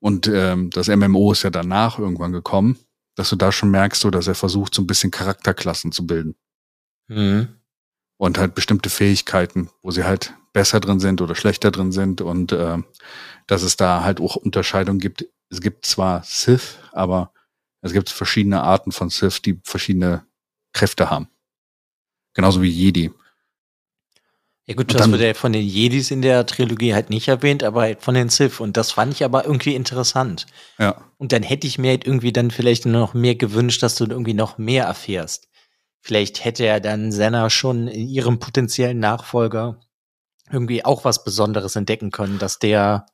Und ähm, das MMO ist ja danach irgendwann gekommen, dass du da schon merkst, so, dass er versucht, so ein bisschen Charakterklassen zu bilden. Mhm. Und halt bestimmte Fähigkeiten, wo sie halt besser drin sind oder schlechter drin sind und äh, dass es da halt auch Unterscheidungen gibt. Es gibt zwar Sith, aber Es gibt verschiedene Arten von Sith, die verschiedene Kräfte haben. Genauso wie Jedi. Ja gut, das wird ja von den Jedis in der Trilogie halt nicht erwähnt, aber halt von den Sith. Und das fand ich aber irgendwie interessant. Ja. Und dann hätte ich mir halt irgendwie dann vielleicht noch mehr gewünscht, dass du irgendwie noch mehr erfährst. Vielleicht hätte er dann Senna schon in ihrem potenziellen Nachfolger irgendwie auch was Besonderes entdecken können, dass der,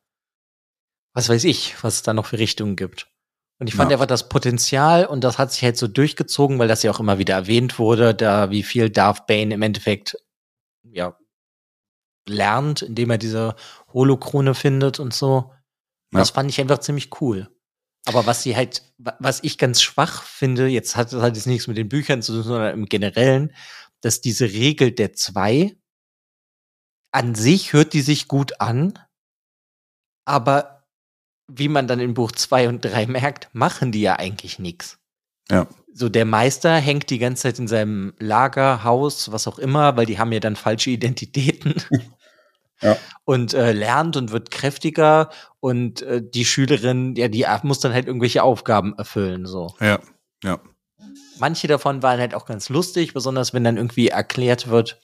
was weiß ich, was es da noch für Richtungen gibt. Und ich fand ja. einfach das Potenzial, und das hat sich halt so durchgezogen, weil das ja auch immer wieder erwähnt wurde, da wie viel Darth Bane im Endeffekt, ja, lernt, indem er diese Holokrone findet und so. Ja. Das fand ich einfach ziemlich cool. Aber was sie halt, was ich ganz schwach finde, jetzt hat das halt jetzt nichts mit den Büchern zu tun, sondern im Generellen, dass diese Regel der zwei an sich hört die sich gut an, aber wie man dann in Buch zwei und drei merkt, machen die ja eigentlich nichts. Ja. So, der Meister hängt die ganze Zeit in seinem Lagerhaus, was auch immer, weil die haben ja dann falsche Identitäten. [laughs] Ja. Und äh, lernt und wird kräftiger und äh, die Schülerin, ja, die muss dann halt irgendwelche Aufgaben erfüllen, so. Ja, ja. Manche davon waren halt auch ganz lustig, besonders wenn dann irgendwie erklärt wird,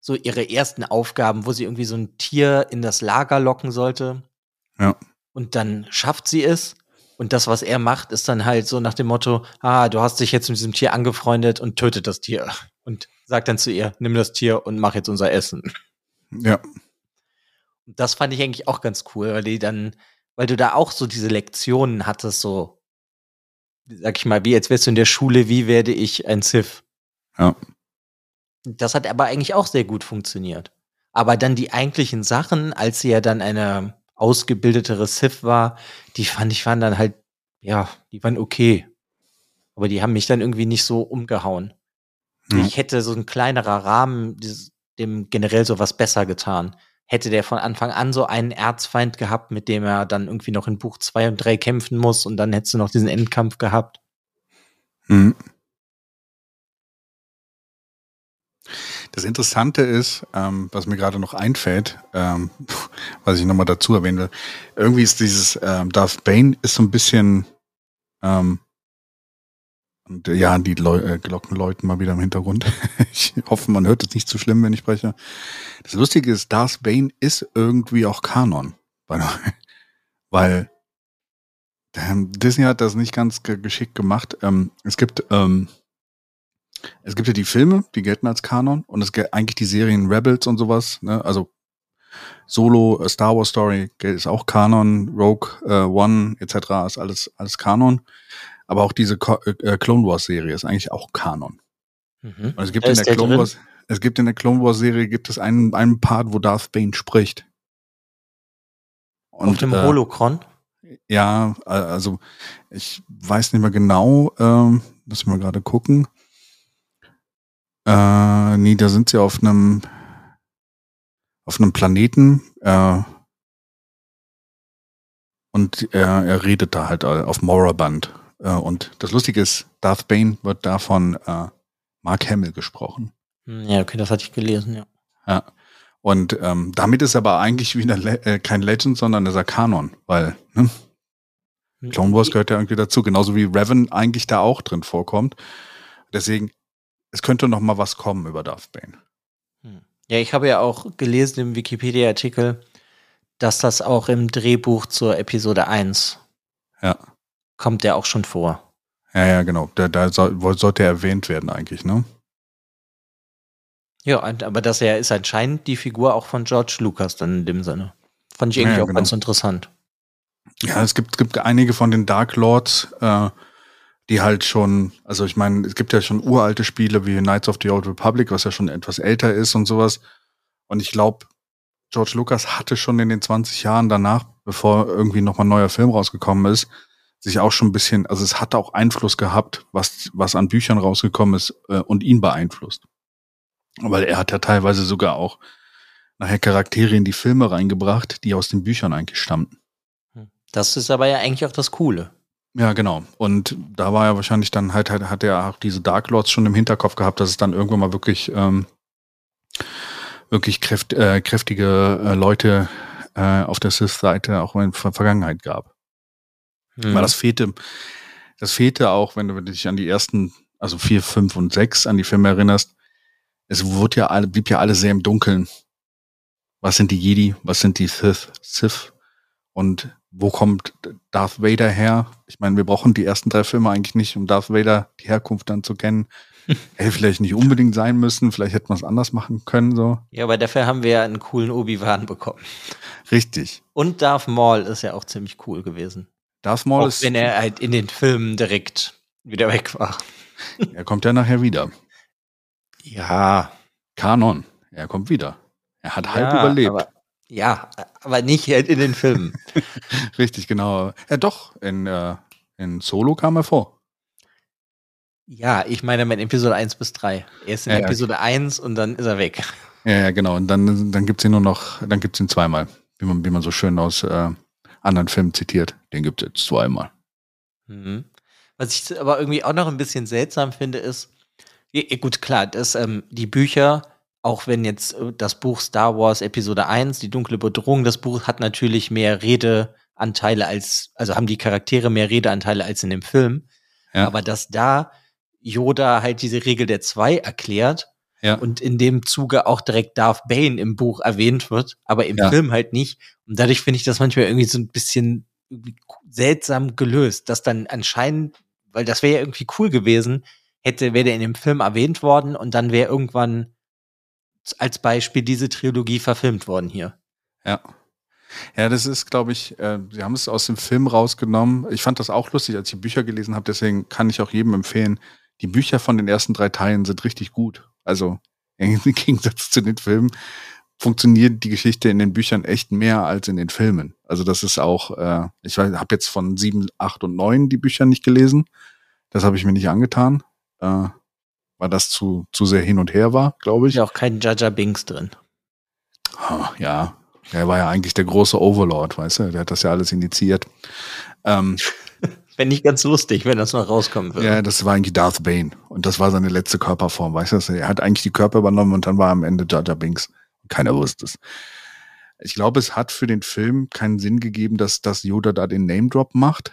so ihre ersten Aufgaben, wo sie irgendwie so ein Tier in das Lager locken sollte. Ja. Und dann schafft sie es. Und das, was er macht, ist dann halt so nach dem Motto, ah, du hast dich jetzt mit diesem Tier angefreundet und tötet das Tier. Und sagt dann zu ihr, nimm das Tier und mach jetzt unser Essen. Ja. Und das fand ich eigentlich auch ganz cool, weil die dann, weil du da auch so diese Lektionen hattest, so, sag ich mal, wie jetzt wärst du in der Schule, wie werde ich ein Sith? Ja. Das hat aber eigentlich auch sehr gut funktioniert. Aber dann die eigentlichen Sachen, als sie ja dann eine ausgebildetere Sith war, die fand ich waren dann halt, ja, die waren okay. Aber die haben mich dann irgendwie nicht so umgehauen. Mhm. Ich hätte so ein kleinerer Rahmen dem generell sowas besser getan. Hätte der von Anfang an so einen Erzfeind gehabt, mit dem er dann irgendwie noch in Buch zwei und drei kämpfen muss und dann hättest du noch diesen Endkampf gehabt. Mhm. Das Interessante ist, ähm, was mir gerade noch einfällt, ähm, [laughs] was ich nochmal dazu erwähnen will, irgendwie ist dieses ähm, Darth Bane ist so ein bisschen, ähm, und äh, ja, die Leu äh, Glocken läuten mal wieder im Hintergrund. [laughs] ich hoffe, man hört es nicht zu schlimm, wenn ich spreche. Das Lustige ist, Darth Bane ist irgendwie auch Kanon. [laughs] Weil ähm, Disney hat das nicht ganz geschickt gemacht. Ähm, es gibt ähm, es gibt ja die Filme, die gelten als Kanon und es gibt eigentlich die Serien Rebels und sowas, ne? Also Solo, Star Wars Story ist auch Kanon, Rogue äh, One etc. ist alles alles Kanon, aber auch diese Co äh, Clone Wars Serie ist eigentlich auch Kanon. Mhm. Und es gibt in der, der Clone Wars es gibt in der Clone Wars Serie gibt es einen einen Part, wo Darth Bane spricht. Und, Auf dem äh, Holocron? Ja, also ich weiß nicht mehr genau, ähm, lass mal gerade gucken. Äh, nee, da sind sie auf einem auf einem Planeten äh, und er, er redet da halt auf Moraband. Äh, und das Lustige ist, Darth Bane wird da von äh, Mark Hamill gesprochen. Hm, ja, okay, das hatte ich gelesen, ja. Ja. Und ähm, damit ist aber eigentlich wieder Le äh, kein Legend, sondern ist er Kanon, weil ne? Hm. Clone Wars gehört ja irgendwie dazu, genauso wie Revan eigentlich da auch drin vorkommt. Deswegen es könnte noch mal was kommen über Darth Bane. Hm. Ja, ich habe ja auch gelesen im Wikipedia-Artikel, dass das auch im Drehbuch zur Episode 1 ja. Kommt der auch schon vor. Ja, ja, genau. Da, da soll, sollte er erwähnt werden eigentlich, ne? Ja, aber das ja ist anscheinend die Figur auch von George Lucas dann in dem Sinne. Fand ich irgendwie ja, ja, auch genau. ganz interessant. Ja, es gibt, gibt einige von den Dark Lords, äh, die halt schon, also ich meine, es gibt ja schon uralte Spiele wie Knights of the Old Republic, was ja schon etwas älter ist und sowas. Und ich glaube, George Lucas hatte schon in den 20 Jahren danach, bevor irgendwie nochmal ein neuer Film rausgekommen ist, sich auch schon ein bisschen, also es hat auch Einfluss gehabt, was, was an Büchern rausgekommen ist äh, und ihn beeinflusst. Weil er hat ja teilweise sogar auch nachher Charaktere in die Filme reingebracht, die aus den Büchern eigentlich stammten. Das ist aber ja eigentlich auch das Coole. Ja, genau. Und da war er wahrscheinlich dann halt, halt hat er auch diese Dark Lords schon im Hinterkopf gehabt, dass es dann irgendwann mal wirklich, ähm, wirklich kräft, äh, kräftige äh, Leute äh, auf der Sith-Seite auch in der Vergangenheit gab. Mhm. Weil das fehlte, das fehlte auch, wenn du dich an die ersten, also vier, fünf und sechs an die Filme erinnerst. Es wurde ja alle, blieb ja alle sehr im Dunkeln. Was sind die Jedi? Was sind die Sith? Sith? Und wo kommt Darth Vader her? Ich meine, wir brauchen die ersten drei Filme eigentlich nicht, um Darth Vader die Herkunft dann zu kennen. [laughs] Hätte vielleicht nicht unbedingt sein müssen, vielleicht hätte man es anders machen können, so. Ja, aber dafür haben wir ja einen coolen Obi-Wan bekommen. Richtig. Und Darth Maul ist ja auch ziemlich cool gewesen. Darth Maul auch ist. wenn er halt in den Filmen direkt wieder weg war. [laughs] er kommt ja nachher wieder. Ja. Kanon. Er kommt wieder. Er hat halb ja, überlebt. Aber, ja, aber nicht halt in den Filmen. [laughs] Richtig, genau. Ja, doch, in, äh, in Solo kam er vor. Ja, ich meine mit Episode 1 bis 3. Er ist in Ja, ja. Episode 1 und dann ist er weg. Ja, ja, genau. Und dann, dann gibt's ihn nur noch, dann gibt's ihn zweimal. Wie man, wie man so schön aus äh, anderen Filmen zitiert. Den gibt's jetzt zweimal. Mhm. Was ich aber irgendwie auch noch ein bisschen seltsam finde, ist, gut, klar, dass ähm, die Bücher, auch wenn jetzt äh, das Buch Star Wars Episode 1, die dunkle Bedrohung, das Buch hat natürlich mehr Redeanteile als, also haben die Charaktere mehr Redeanteile als in dem Film. Ja. Aber dass da Yoda halt diese Regel der zwei erklärt Ja. und in dem Zuge auch direkt Darth Bane im Buch erwähnt wird, aber im Ja. Film halt nicht. Und dadurch finde ich das manchmal irgendwie so ein bisschen seltsam gelöst, dass dann anscheinend, weil das wäre ja irgendwie cool gewesen, hätte, wäre der in dem Film erwähnt worden und dann wäre irgendwann als Beispiel diese Trilogie verfilmt worden hier. Ja. Ja, das ist, glaube ich, äh, sie haben es aus dem Film rausgenommen. Ich fand das auch lustig, als ich die Bücher gelesen habe, deswegen kann ich auch jedem empfehlen, die Bücher von den ersten drei Teilen sind richtig gut. Also [laughs] im Gegensatz zu den Filmen funktioniert die Geschichte in den Büchern echt mehr als in den Filmen. Also das ist auch, äh, ich habe jetzt von sieben, acht und neun die Bücher nicht gelesen. Das habe ich mir nicht angetan, äh, weil das zu, zu sehr hin und her war, glaube Ist ich. ja auch kein Jaja Binks drin. Ah, Ja, er war ja eigentlich der große Overlord, weißt du? Der hat das ja alles initiiert. Ähm, [laughs] Wäre nicht ganz lustig, wenn das noch rauskommen würde. ja, das war eigentlich Darth Bane. Und das war seine letzte Körperform, weißt du? Er hat eigentlich die Körper übernommen und dann war am Ende Jar Jar Binks. Keiner wusste es. Ich glaube, es hat für den Film keinen Sinn gegeben, dass, dass Yoda da den Name-Drop macht,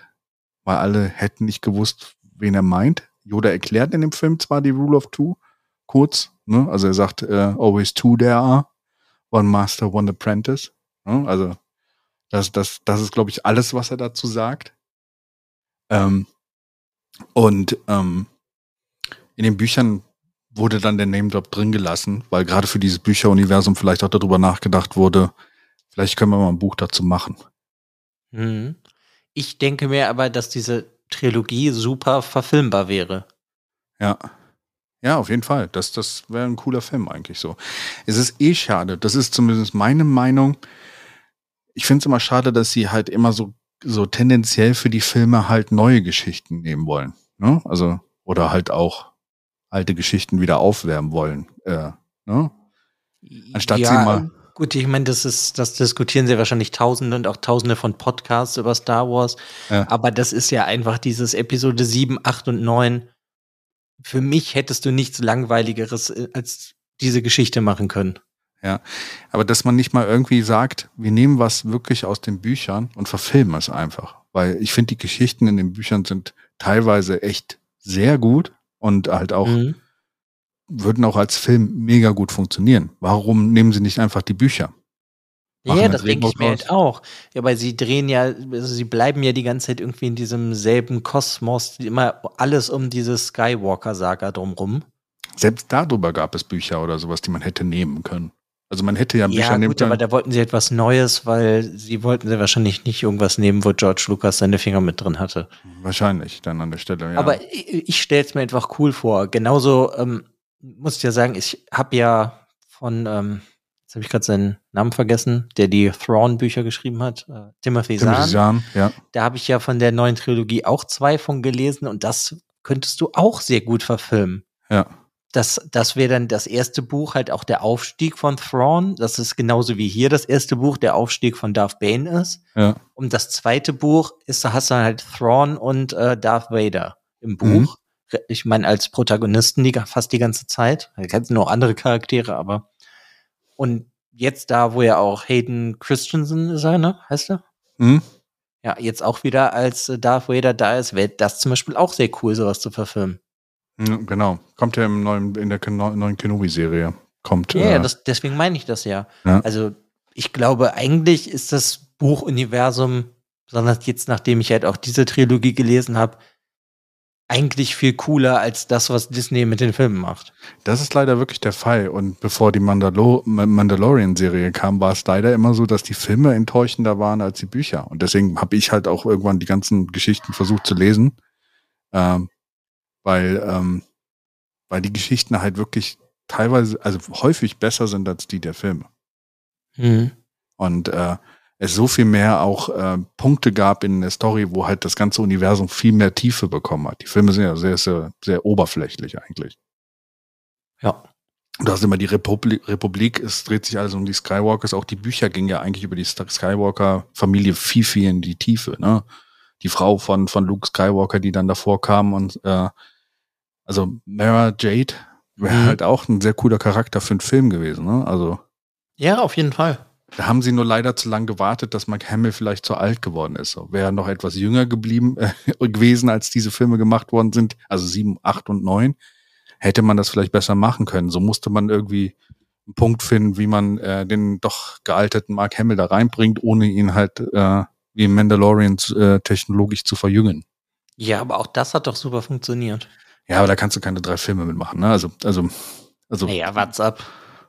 weil alle hätten nicht gewusst, wen er meint. Yoda erklärt in dem Film zwar die Rule of Two kurz, ne? also er sagt, äh, always two there are, one master, one apprentice. Ne? Also das, das, das ist, glaube ich, alles, was er dazu sagt. Ähm, und ähm, in den Büchern wurde dann der Name-Drop drin gelassen, weil gerade für dieses Bücheruniversum vielleicht auch darüber nachgedacht wurde, vielleicht können wir mal ein Buch dazu machen. Mhm. Ich denke mir aber, dass diese Trilogie super verfilmbar wäre. Ja. Ja, auf jeden Fall. Das, das wäre ein cooler Film eigentlich so. Es ist eh schade. Das ist zumindest meine Meinung. Ich finde es immer schade, dass sie halt immer so, so tendenziell für die Filme halt neue Geschichten nehmen wollen. Ne? Also, oder halt auch alte Geschichten wieder aufwärmen wollen. Äh, ne? Anstatt sie mal- Gut, ich meine, das ist, das diskutieren sie wahrscheinlich Tausende und auch Tausende von Podcasts über Star Wars. Ja. Aber das ist ja einfach dieses Episode 7, 8 und 9. Für mich hättest du nichts Langweiligeres äh, als diese Geschichte machen können. Aber dass man nicht mal irgendwie sagt, wir nehmen was wirklich aus den Büchern und verfilmen es einfach. Weil ich finde, die Geschichten in den Büchern sind teilweise echt sehr gut und halt auch Mhm. würden auch als Film mega gut funktionieren. Warum nehmen sie nicht einfach die Bücher? Machen Ja, das denke ich mir raus. halt auch. Ja, weil sie drehen ja, also sie bleiben ja die ganze Zeit irgendwie in diesem selben Kosmos, immer alles um diese Skywalker-Saga drumrum. Selbst darüber gab es Bücher oder sowas, die man hätte nehmen können. Also man hätte ja Bücher Ja, nehmen gut, aber können. da wollten sie etwas Neues, weil sie wollten sie wahrscheinlich nicht irgendwas nehmen, wo George Lucas seine Finger mit drin hatte. Wahrscheinlich dann an der Stelle. Ja. Aber ich, ich stelle es mir einfach cool vor. Genauso ähm, muss ich ja sagen, ich habe ja von, ähm, jetzt habe ich gerade seinen Namen vergessen, der die Thrawn-Bücher geschrieben hat, äh, Timothy Timothy Zahn. Zahn, ja. Da habe ich ja von der neuen Trilogie auch zwei von gelesen und das könntest du auch sehr gut verfilmen. Ja. Das, das wäre dann das erste Buch, halt auch der Aufstieg von Thrawn. Das ist genauso wie hier das erste Buch, der Aufstieg von Darth Bane ist. Ja. Und das zweite Buch ist, da hast du halt Thrawn und äh, Darth Vader im Buch. Mhm. Ich meine, als Protagonisten die, fast die ganze Zeit. Da kennst noch andere Charaktere, aber. Und jetzt da, wo ja auch Hayden Christensen ist er, ne? Heißt er? Hm? Ja, jetzt auch wieder, als äh, Darth Vader da ist, wäre das zum Beispiel auch sehr cool, sowas zu verfilmen. Ja, genau. Kommt ja im neuen, in der Keno neuen Kenobi-Serie. Kommt. Ja, äh, das, deswegen meine ich das ja. Ja. Also, ich glaube, eigentlich ist das Buchuniversum, besonders jetzt, nachdem ich halt auch diese Trilogie gelesen habe, eigentlich viel cooler als das, was Disney mit den Filmen macht. Das ist leider wirklich der Fall. Und bevor die Mandalo Ma- Mandalorian-Serie kam, war es leider immer so, dass die Filme enttäuschender waren als die Bücher. Und deswegen habe ich halt auch irgendwann die ganzen Geschichten versucht zu lesen. Ähm, weil, ähm, weil die Geschichten halt wirklich teilweise, also häufig besser sind als die der Filme. Mhm. Und äh, es so viel mehr auch äh, Punkte gab in der Story, wo halt das ganze Universum viel mehr Tiefe bekommen hat. Die Filme sind ja sehr, sehr, sehr oberflächlich eigentlich. Ja. Du hast immer die Republik, Republik, es dreht sich alles um die Skywalkers. Auch die Bücher gingen ja eigentlich über die Skywalker-Familie viel, viel in die Tiefe. Ne? Die Frau von, von Luke Skywalker, die dann davor kam und äh, also Mara Jade wäre Mhm. halt auch ein sehr cooler Charakter für einen Film gewesen. Ne? Also Ja, auf jeden Fall. da haben sie nur leider zu lange gewartet, dass Mark Hamill vielleicht zu alt geworden ist. So, Wäre er noch etwas jünger geblieben äh, [laughs] gewesen, als diese Filme gemacht worden sind, also sieben, acht und neun, hätte man das vielleicht besser machen können. So musste man irgendwie einen Punkt finden, wie man äh, den doch gealterten Mark Hamill da reinbringt, ohne ihn halt äh, wie im Mandalorian äh, technologisch zu verjüngen. Ja, aber auch das hat doch super funktioniert. Ja, aber da kannst du keine drei Filme mitmachen. Ne? Also, also, also. Naja, what's up?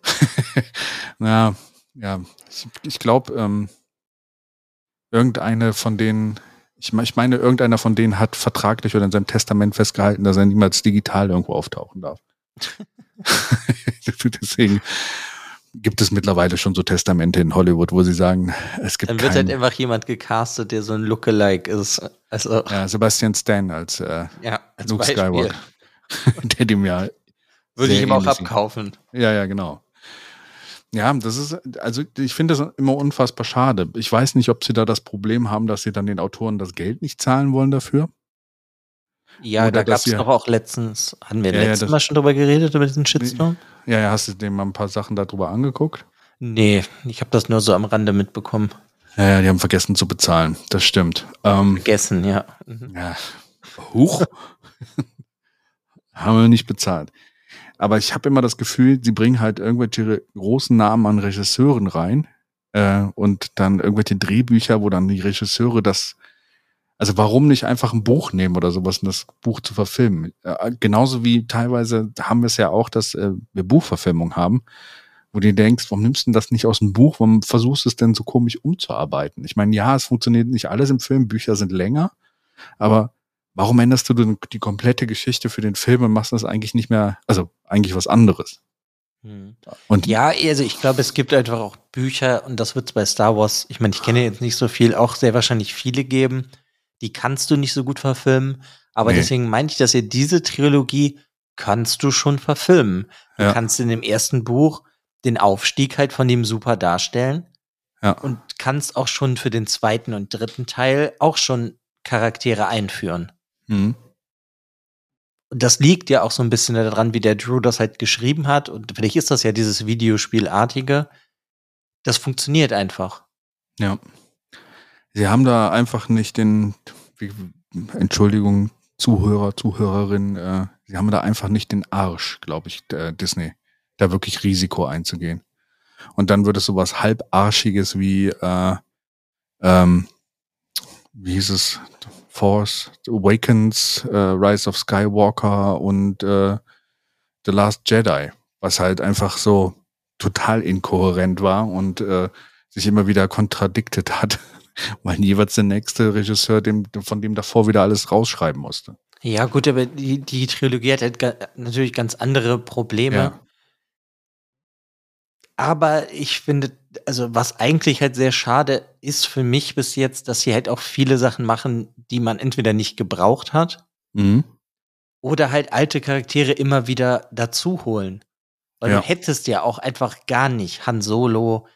[laughs] Na, ja, ich, ich glaube, ähm, irgendeine von denen, ich, ich meine, irgendeiner von denen hat vertraglich oder in seinem Testament festgehalten, dass er niemals digital irgendwo auftauchen darf. [laughs] [laughs] Deswegen gibt es mittlerweile schon so Testamente in Hollywood, wo sie sagen, es gibt Dann wird halt einfach jemand gecastet, der so ein Lookalike ist. Also, ja, Sebastian Stan als äh, ja, als Luke Beispiel. Skywalker. [laughs] der dem ja Würde ich ihm auch sieht. abkaufen. Ja, ja, genau. Ja, das ist, also ich finde das immer unfassbar schade. Ich weiß nicht, ob sie da das Problem haben, dass sie dann den Autoren das Geld nicht zahlen wollen dafür. Ja, Oder da gab es doch auch letztens, hatten wir Ja, ja, letztes das- Mal schon drüber geredet, über diesen Shitstorm? Ja, ja, hast du dir mal ein paar Sachen darüber angeguckt? Nee, ich habe das nur so am Rande mitbekommen. Ja, ja, die haben vergessen zu bezahlen. Das stimmt. Ähm, Vergessen, ja. Mhm. ja. Huch. [laughs] haben wir nicht bezahlt. Aber ich habe immer das Gefühl, sie bringen halt irgendwelche großen Namen an Regisseuren rein äh, und dann irgendwelche Drehbücher, wo dann die Regisseure das, also warum nicht einfach ein Buch nehmen oder sowas und das Buch zu verfilmen? Äh, genauso wie teilweise haben wir es ja auch, dass äh, wir Buchverfilmung haben, wo du denkst, warum nimmst du denn das nicht aus dem Buch? Warum versuchst du es denn so komisch umzuarbeiten? Ich meine, ja, es funktioniert nicht alles im Film, Bücher sind länger, aber warum änderst du denn die komplette Geschichte für den Film und machst das eigentlich nicht mehr, also eigentlich was anderes? Hm. Und Ja, also ich glaube, es gibt einfach auch Bücher und das wird es bei Star Wars, ich meine, ich kenne jetzt nicht so viel, auch sehr wahrscheinlich viele geben, die kannst du nicht so gut verfilmen, aber Nee. deswegen meinte ich, dass ja diese Trilogie kannst du schon verfilmen. Du Ja. kannst in dem ersten Buch den Aufstieg halt von dem super darstellen ja, und kannst auch schon für den zweiten und dritten Teil auch schon Charaktere einführen. mhm. Und das liegt ja auch so ein bisschen daran, wie der Drew das halt geschrieben hat. Und vielleicht ist das ja dieses Videospielartige. Das funktioniert einfach. ja. Sie haben da einfach nicht den, wie, Entschuldigung, Zuhörer, Zuhörerin, äh, sie haben da einfach nicht den Arsch, glaube ich, äh, Disney, da wirklich Risiko einzugehen. Und dann wird es sowas halbarschiges wie, äh, ähm, wie hieß es, Force Awakens, äh, Rise of Skywalker und äh, The Last Jedi, was halt einfach so total inkohärent war und äh, sich immer wieder kontradiktet hat, weil jeweils der nächste Regisseur dem, von dem davor wieder alles rausschreiben musste. Ja, gut, aber die, die Trilogie hat halt natürlich ganz andere Probleme. Ja. Aber ich finde, also was eigentlich halt sehr schade ist für mich bis jetzt, dass sie halt auch viele Sachen machen, die man entweder nicht gebraucht hat Mhm. oder halt alte Charaktere immer wieder dazu holen. Weil Ja. du hättest ja auch einfach gar nicht Han Solo,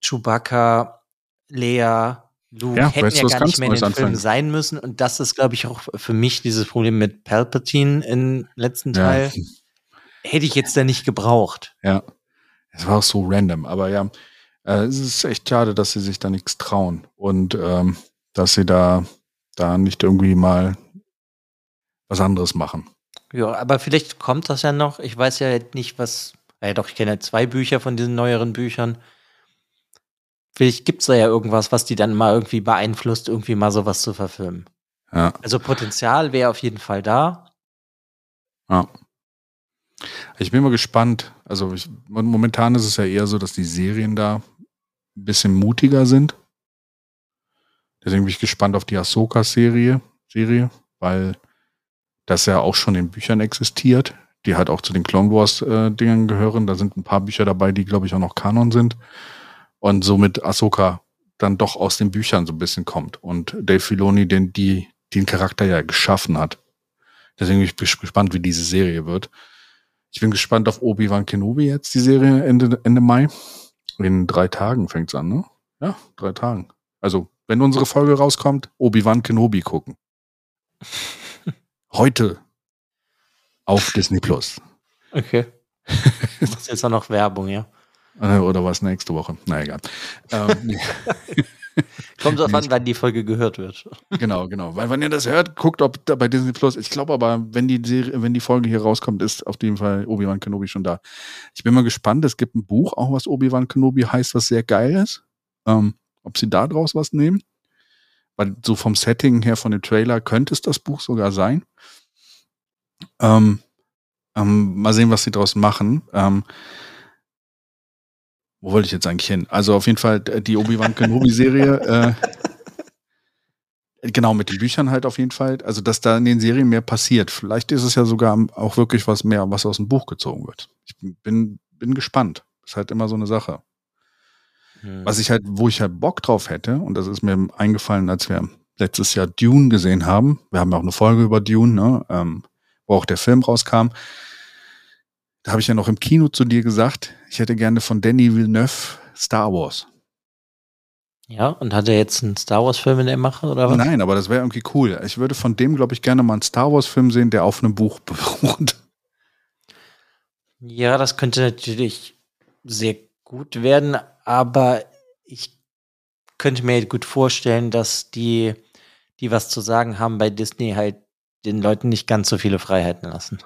Chewbacca, Lea, Luke Ja, hätten weißt du, ja gar nicht mehr in den Filmen sein müssen. Und das ist, glaube ich, auch für mich dieses Problem mit Palpatine im letzten Ja. Teil. Hätte ich jetzt da nicht gebraucht. Ja. Es war auch so random, aber ja, äh, es ist echt schade, dass sie sich da nichts trauen. Und ähm, dass sie da, da nicht irgendwie mal was anderes machen. Ja, aber vielleicht kommt das ja noch. Ich weiß ja nicht, was. Ja, doch, ich kenne ja zwei Bücher von diesen neueren Büchern. Vielleicht gibt es da ja irgendwas, was die dann mal irgendwie beeinflusst, irgendwie mal sowas zu verfilmen. Ja. Also Potenzial wäre auf jeden Fall da. Ja. Ich bin mal gespannt. Also ich, momentan ist es ja eher so, dass die Serien da ein bisschen mutiger sind. Deswegen bin ich gespannt auf die Ahsoka-Serie, Serie, weil das ja auch schon in Büchern existiert, die halt auch zu den Clone Wars-Dingern äh, gehören. Da sind ein paar Bücher dabei, die, glaube ich, auch noch Kanon sind. Und somit Ahsoka dann doch aus den Büchern so ein bisschen kommt. Und Dave Filoni den, die, den Charakter ja geschaffen hat. Deswegen bin ich gespannt, wie diese Serie wird. Ich bin gespannt auf Obi-Wan Kenobi jetzt, die Serie Ende, Ende Mai. In drei Tagen fängt's an, ne? Ja, drei Tagen. Also, wenn unsere Folge rauskommt, Obi-Wan Kenobi gucken. [laughs] Heute auf Disney Plus. Okay. [laughs] Das ist jetzt auch noch Werbung, ja. Äh, oder was nächste Woche? Na egal. ähm, [laughs] [laughs] Kommt drauf an, wann die Folge gehört wird. Genau, genau. Weil wenn ihr das hört, guckt, ob da bei Disney Plus. Ich glaube aber, wenn die Serie, wenn die Folge hier rauskommt, ist auf jeden Fall Obi-Wan Kenobi schon da. Ich bin mal gespannt. Es gibt ein Buch, auch was Obi-Wan Kenobi heißt, was sehr geil ist. Ähm, ob sie da draus was nehmen. Weil so vom Setting her, von dem Trailer, könnte es das Buch sogar sein. Ähm, ähm, mal sehen, was sie draus machen. Ähm, wo wollte ich jetzt eigentlich hin? Also auf jeden Fall die Obi-Wan Kenobi-Serie. [laughs] äh, genau, mit den Büchern halt auf jeden Fall. Also, dass da in den Serien mehr passiert. Vielleicht ist es ja sogar auch wirklich was mehr, was aus dem Buch gezogen wird. Ich bin, bin gespannt. Ist halt immer so eine Sache. Hm. Was ich halt, wo ich halt Bock drauf hätte, und das ist mir eingefallen, als wir letztes Jahr Dune gesehen haben. Wir haben ja auch eine Folge über Dune, ne? ähm, wo auch der Film rauskam. Da habe ich ja noch im Kino zu dir gesagt, ich hätte gerne von Danny Villeneuve Star Wars. Ja, und hat er jetzt einen Star Wars-Film in der Mache oder was? Nein, aber das wäre irgendwie cool. Ich würde von dem, glaube ich, gerne mal einen Star Wars-Film sehen, der auf einem Buch [laughs] beruht. Ja, das könnte natürlich sehr gut werden, aber ich könnte mir gut vorstellen, dass die, die was zu sagen haben bei Disney, halt den Leuten nicht ganz so viele Freiheiten lassen.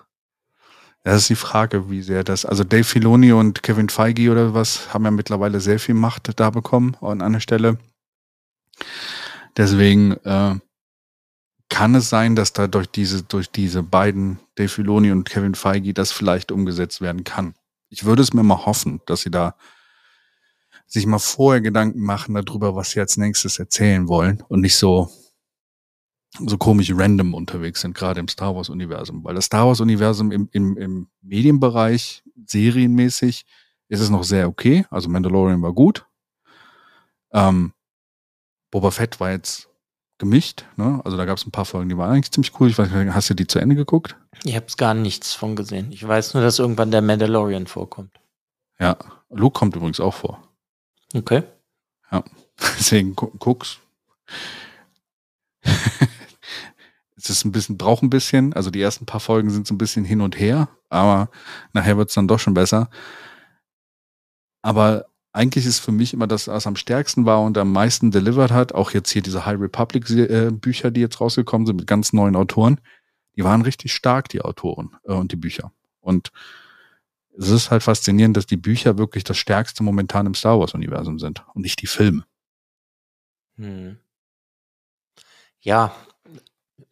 Das ist die Frage, wie sehr das. Also Dave Filoni und Kevin Feige oder was haben ja mittlerweile sehr viel Macht da bekommen an einer Stelle. Deswegen äh, kann es sein, dass da durch diese, durch diese beiden, Dave Filoni und Kevin Feige, das vielleicht umgesetzt werden kann. Ich würde es mir mal hoffen, dass sie da sich mal vorher Gedanken machen darüber, was sie als nächstes erzählen wollen und nicht so so komisch random unterwegs sind, gerade im Star Wars-Universum. Weil das Star Wars-Universum im, im, im Medienbereich, serienmäßig, ist es noch sehr okay. Also Mandalorian war gut. Ähm, Boba Fett war jetzt gemischt. Ne? Also da gab es ein paar Folgen, die waren eigentlich ziemlich cool. Ich weiß nicht, hast du die zu Ende geguckt? Ich habe gar nichts von gesehen. Ich weiß nur, dass irgendwann der Mandalorian vorkommt. Ja, Luke kommt übrigens auch vor. Okay. Ja, [laughs] deswegen guck's. [laughs] es ist ein bisschen, braucht ein bisschen. Also die ersten paar Folgen sind so ein bisschen hin und her, aber nachher wird es dann doch schon besser. Aber eigentlich ist für mich immer das, was am stärksten war und am meisten delivered hat, auch jetzt hier diese High Republic äh, Bücher, die jetzt rausgekommen sind mit ganz neuen Autoren, die waren richtig stark, die Autoren äh, und die Bücher. Und es ist halt faszinierend, dass die Bücher wirklich das stärkste momentan im Star Wars Universum sind und nicht die Filme. Hm. Ja,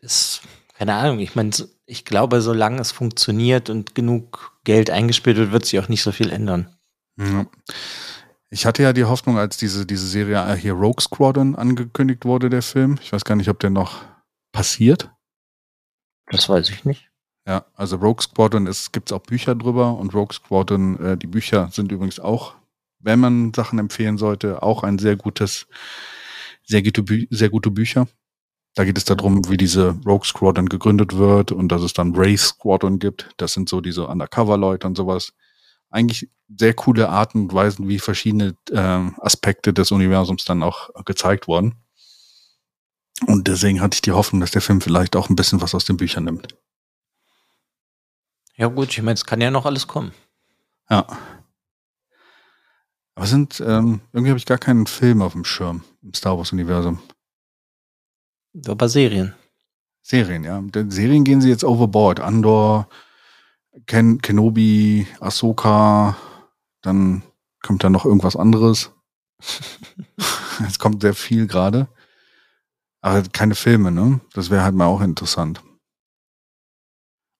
ist, keine Ahnung, ich meine, ich glaube, solange es funktioniert und genug Geld eingespielt wird, wird sich auch nicht so viel ändern. Ja. Ich hatte ja die Hoffnung, als diese, diese Serie äh, hier Rogue Squadron angekündigt wurde, der Film. Ich weiß gar nicht, ob der noch passiert. Das weiß ich nicht. Ja, also Rogue Squadron, es gibt auch Bücher drüber und Rogue Squadron, äh, die Bücher sind übrigens auch, wenn man Sachen empfehlen sollte, auch ein sehr gutes, sehr gute, Bü sehr gute Bücher. Da geht es darum, wie diese Rogue Squadron gegründet wird und dass es dann Wraith Squadron gibt. Das sind so diese Undercover-Leute und sowas. Eigentlich sehr coole Arten und Weisen, wie verschiedene äh, Aspekte des Universums dann auch gezeigt wurden. Und deswegen hatte ich die Hoffnung, dass der Film vielleicht auch ein bisschen was aus den Büchern nimmt. Ja gut, ich meine, es kann ja noch alles kommen. Ja. Aber sind, ähm, irgendwie habe ich gar keinen Film auf dem Schirm im Star Wars-Universum. Aber Serien. Serien, ja. Den Serien gehen sie jetzt overboard. Andor, Ken, Kenobi, Ahsoka, dann kommt da noch irgendwas anderes. [laughs] es kommt sehr viel gerade. Aber keine Filme, ne? Das wäre halt mal auch interessant.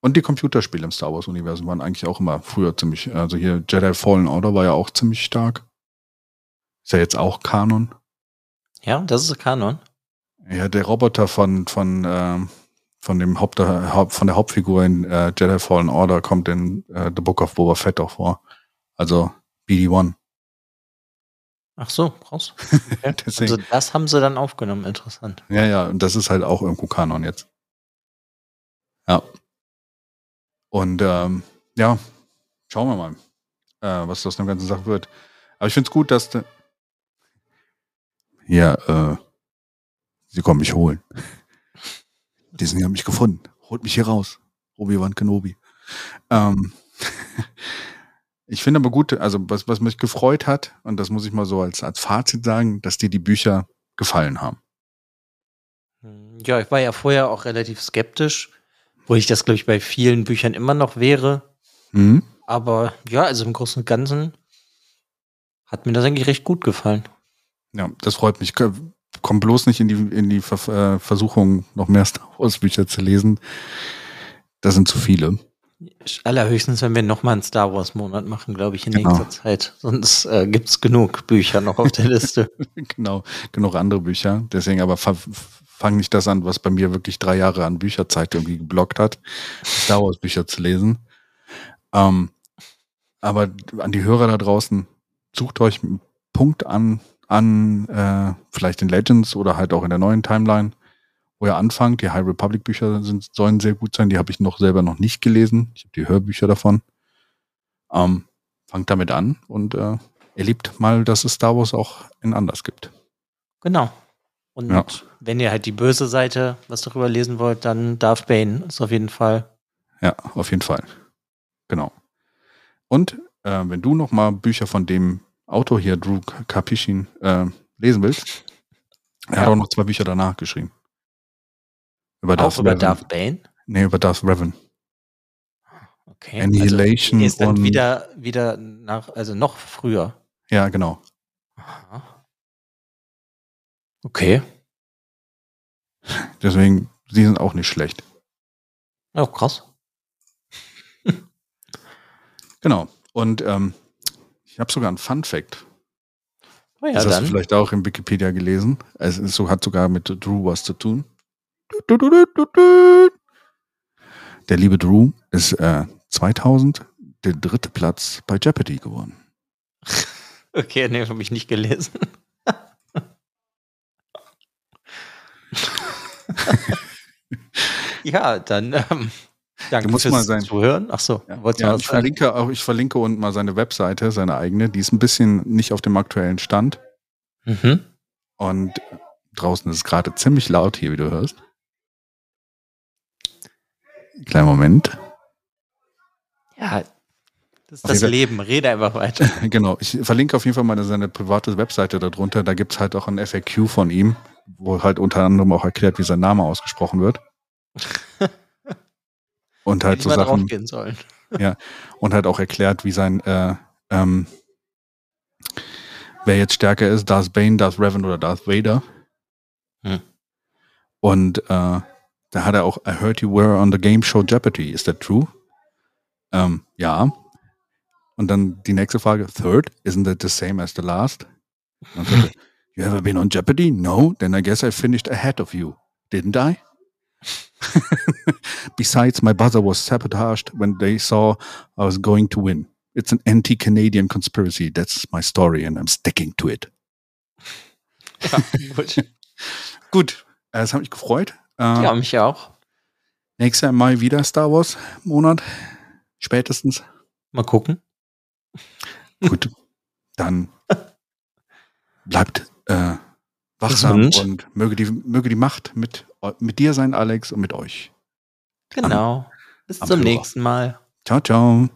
Und die Computerspiele im Star Wars-Universum waren eigentlich auch immer früher ziemlich, also hier Jedi Fallen Order war ja auch ziemlich stark. Ist ja jetzt auch Kanon. Ja, das ist Kanon. Ja, der Roboter von, von, äh, von dem Haupt, von der Hauptfigur in äh, Jedi Fallen Order kommt in äh, The Book of Boba Fett auch vor. Also BD-1. Ach so, raus. [laughs] Okay. also das haben sie dann aufgenommen, interessant. Ja, ja, und das ist halt auch irgendwo Kanon jetzt. Ja. Und ähm, ja, schauen wir mal, äh, was aus der ganzen Sache wird. Aber ich finde es gut, dass ja, äh, sie kommen mich holen. Disney hat mich gefunden. Holt mich hier raus. Obi-Wan Kenobi. Ähm, [laughs] ich finde aber gut, also was, was mich gefreut hat, und das muss ich mal so als, als Fazit sagen, dass dir die Bücher gefallen haben. Ja, ich war ja vorher auch relativ skeptisch, wo ich das, glaube ich, bei vielen Büchern immer noch wäre. Mhm. Aber ja, also im Großen und Ganzen hat mir das eigentlich recht gut gefallen. Ja, das freut mich. Komm bloß nicht in die, in die äh, Versuchung, noch mehr [laughs] Star Wars Bücher zu lesen. Das sind zu viele. Allerhöchstens, wenn wir nochmal einen Star Wars Monat machen, glaube ich, in genau. nächster Zeit. Sonst äh, gibt es genug Bücher noch auf der Liste. [laughs] genau, genug andere Bücher. Deswegen aber fange nicht das an, was bei mir wirklich drei Jahre an Bücherzeit irgendwie geblockt hat, Star Wars Bücher zu lesen. Ähm, aber an die Hörer da draußen, sucht euch einen Punkt an, an äh, vielleicht in Legends oder halt auch in der neuen Timeline, wo ihr anfangt. Die High Republic Bücher sind, sollen sehr gut sein. Die habe ich noch selber noch nicht gelesen. Ich habe die Hörbücher davon. Ähm, fangt damit an und äh, erlebt mal, dass es Star Wars auch in anders gibt. Genau. Und ja. wenn ihr halt die böse Seite was darüber lesen wollt, dann Darth Bane ist auf jeden Fall. Ja, auf jeden Fall. Genau. Und äh, wenn du noch mal Bücher von dem Autor hier, Drew Karpyshyn, äh, lesen willst, er ja. hat auch noch zwei Bücher danach geschrieben. Über Darth, über Darth Bane? Nee, über Darth Revan. Okay. Annihilation also ist dann wieder, wieder nach, also noch früher. Ja, genau. Aha. Okay. Deswegen, sie sind auch nicht schlecht. Oh, krass. [laughs] genau. Und ähm, habe sogar einen Fun Fact. Oh ja, das hast dann. du vielleicht auch in Wikipedia gelesen. Es ist, so, hat sogar mit Drew was zu tun. Der liebe Drew ist äh, 2000 der dritte Platz bei Jeopardy geworden. [laughs] Okay, nee, habe ich nicht gelesen. [laughs] [laughs] ja, dann ähm, danke du musst fürs mal sein. Zuhören. Ach so, ja. ja ich verlinke auch, ich verlinke unten mal seine Webseite, seine eigene. Die ist ein bisschen nicht auf dem aktuellen Stand. Mhm. Und draußen ist es gerade ziemlich laut hier, wie du hörst. Kleinen Moment. Ja, das ist das Leben. Rede einfach weiter. [laughs] genau. Ich verlinke auf jeden Fall mal seine private Webseite darunter. Da gibt es halt auch ein FAQ von ihm, wo halt unter anderem auch erklärt, wie sein Name ausgesprochen wird. Und halt so Sachen. Gehen sollen. ja. Und halt auch erklärt, wie sein, äh, ähm, wer jetzt stärker ist, Darth Bane, Darth Revan oder Darth Vader. Hm. Und äh, da hat er auch, I heard you were on the game show Jeopardy. Is that true? Ähm, ja. Und dann die nächste Frage, third, isn't that the same as the last? [laughs] You ever been on Jeopardy? No, then I guess I finished ahead of you. Didn't I? [laughs] Besides, my buzzer was sabotaged when they saw I was going to win. It's an anti-Canadian conspiracy. That's my story and I'm sticking to it. Ja, gut. [laughs] gut. Es hat mich gefreut. Äh, ja, mich auch. Nächstes Mal wieder Star Wars Monat. Spätestens. Mal gucken. Gut. Dann [laughs] bleibt äh, wachsam und, und möge, die, möge die Macht mit, mit dir sein, Alex, und mit euch. Genau. Bis zum Hörer. nächsten Mal. Ciao, ciao.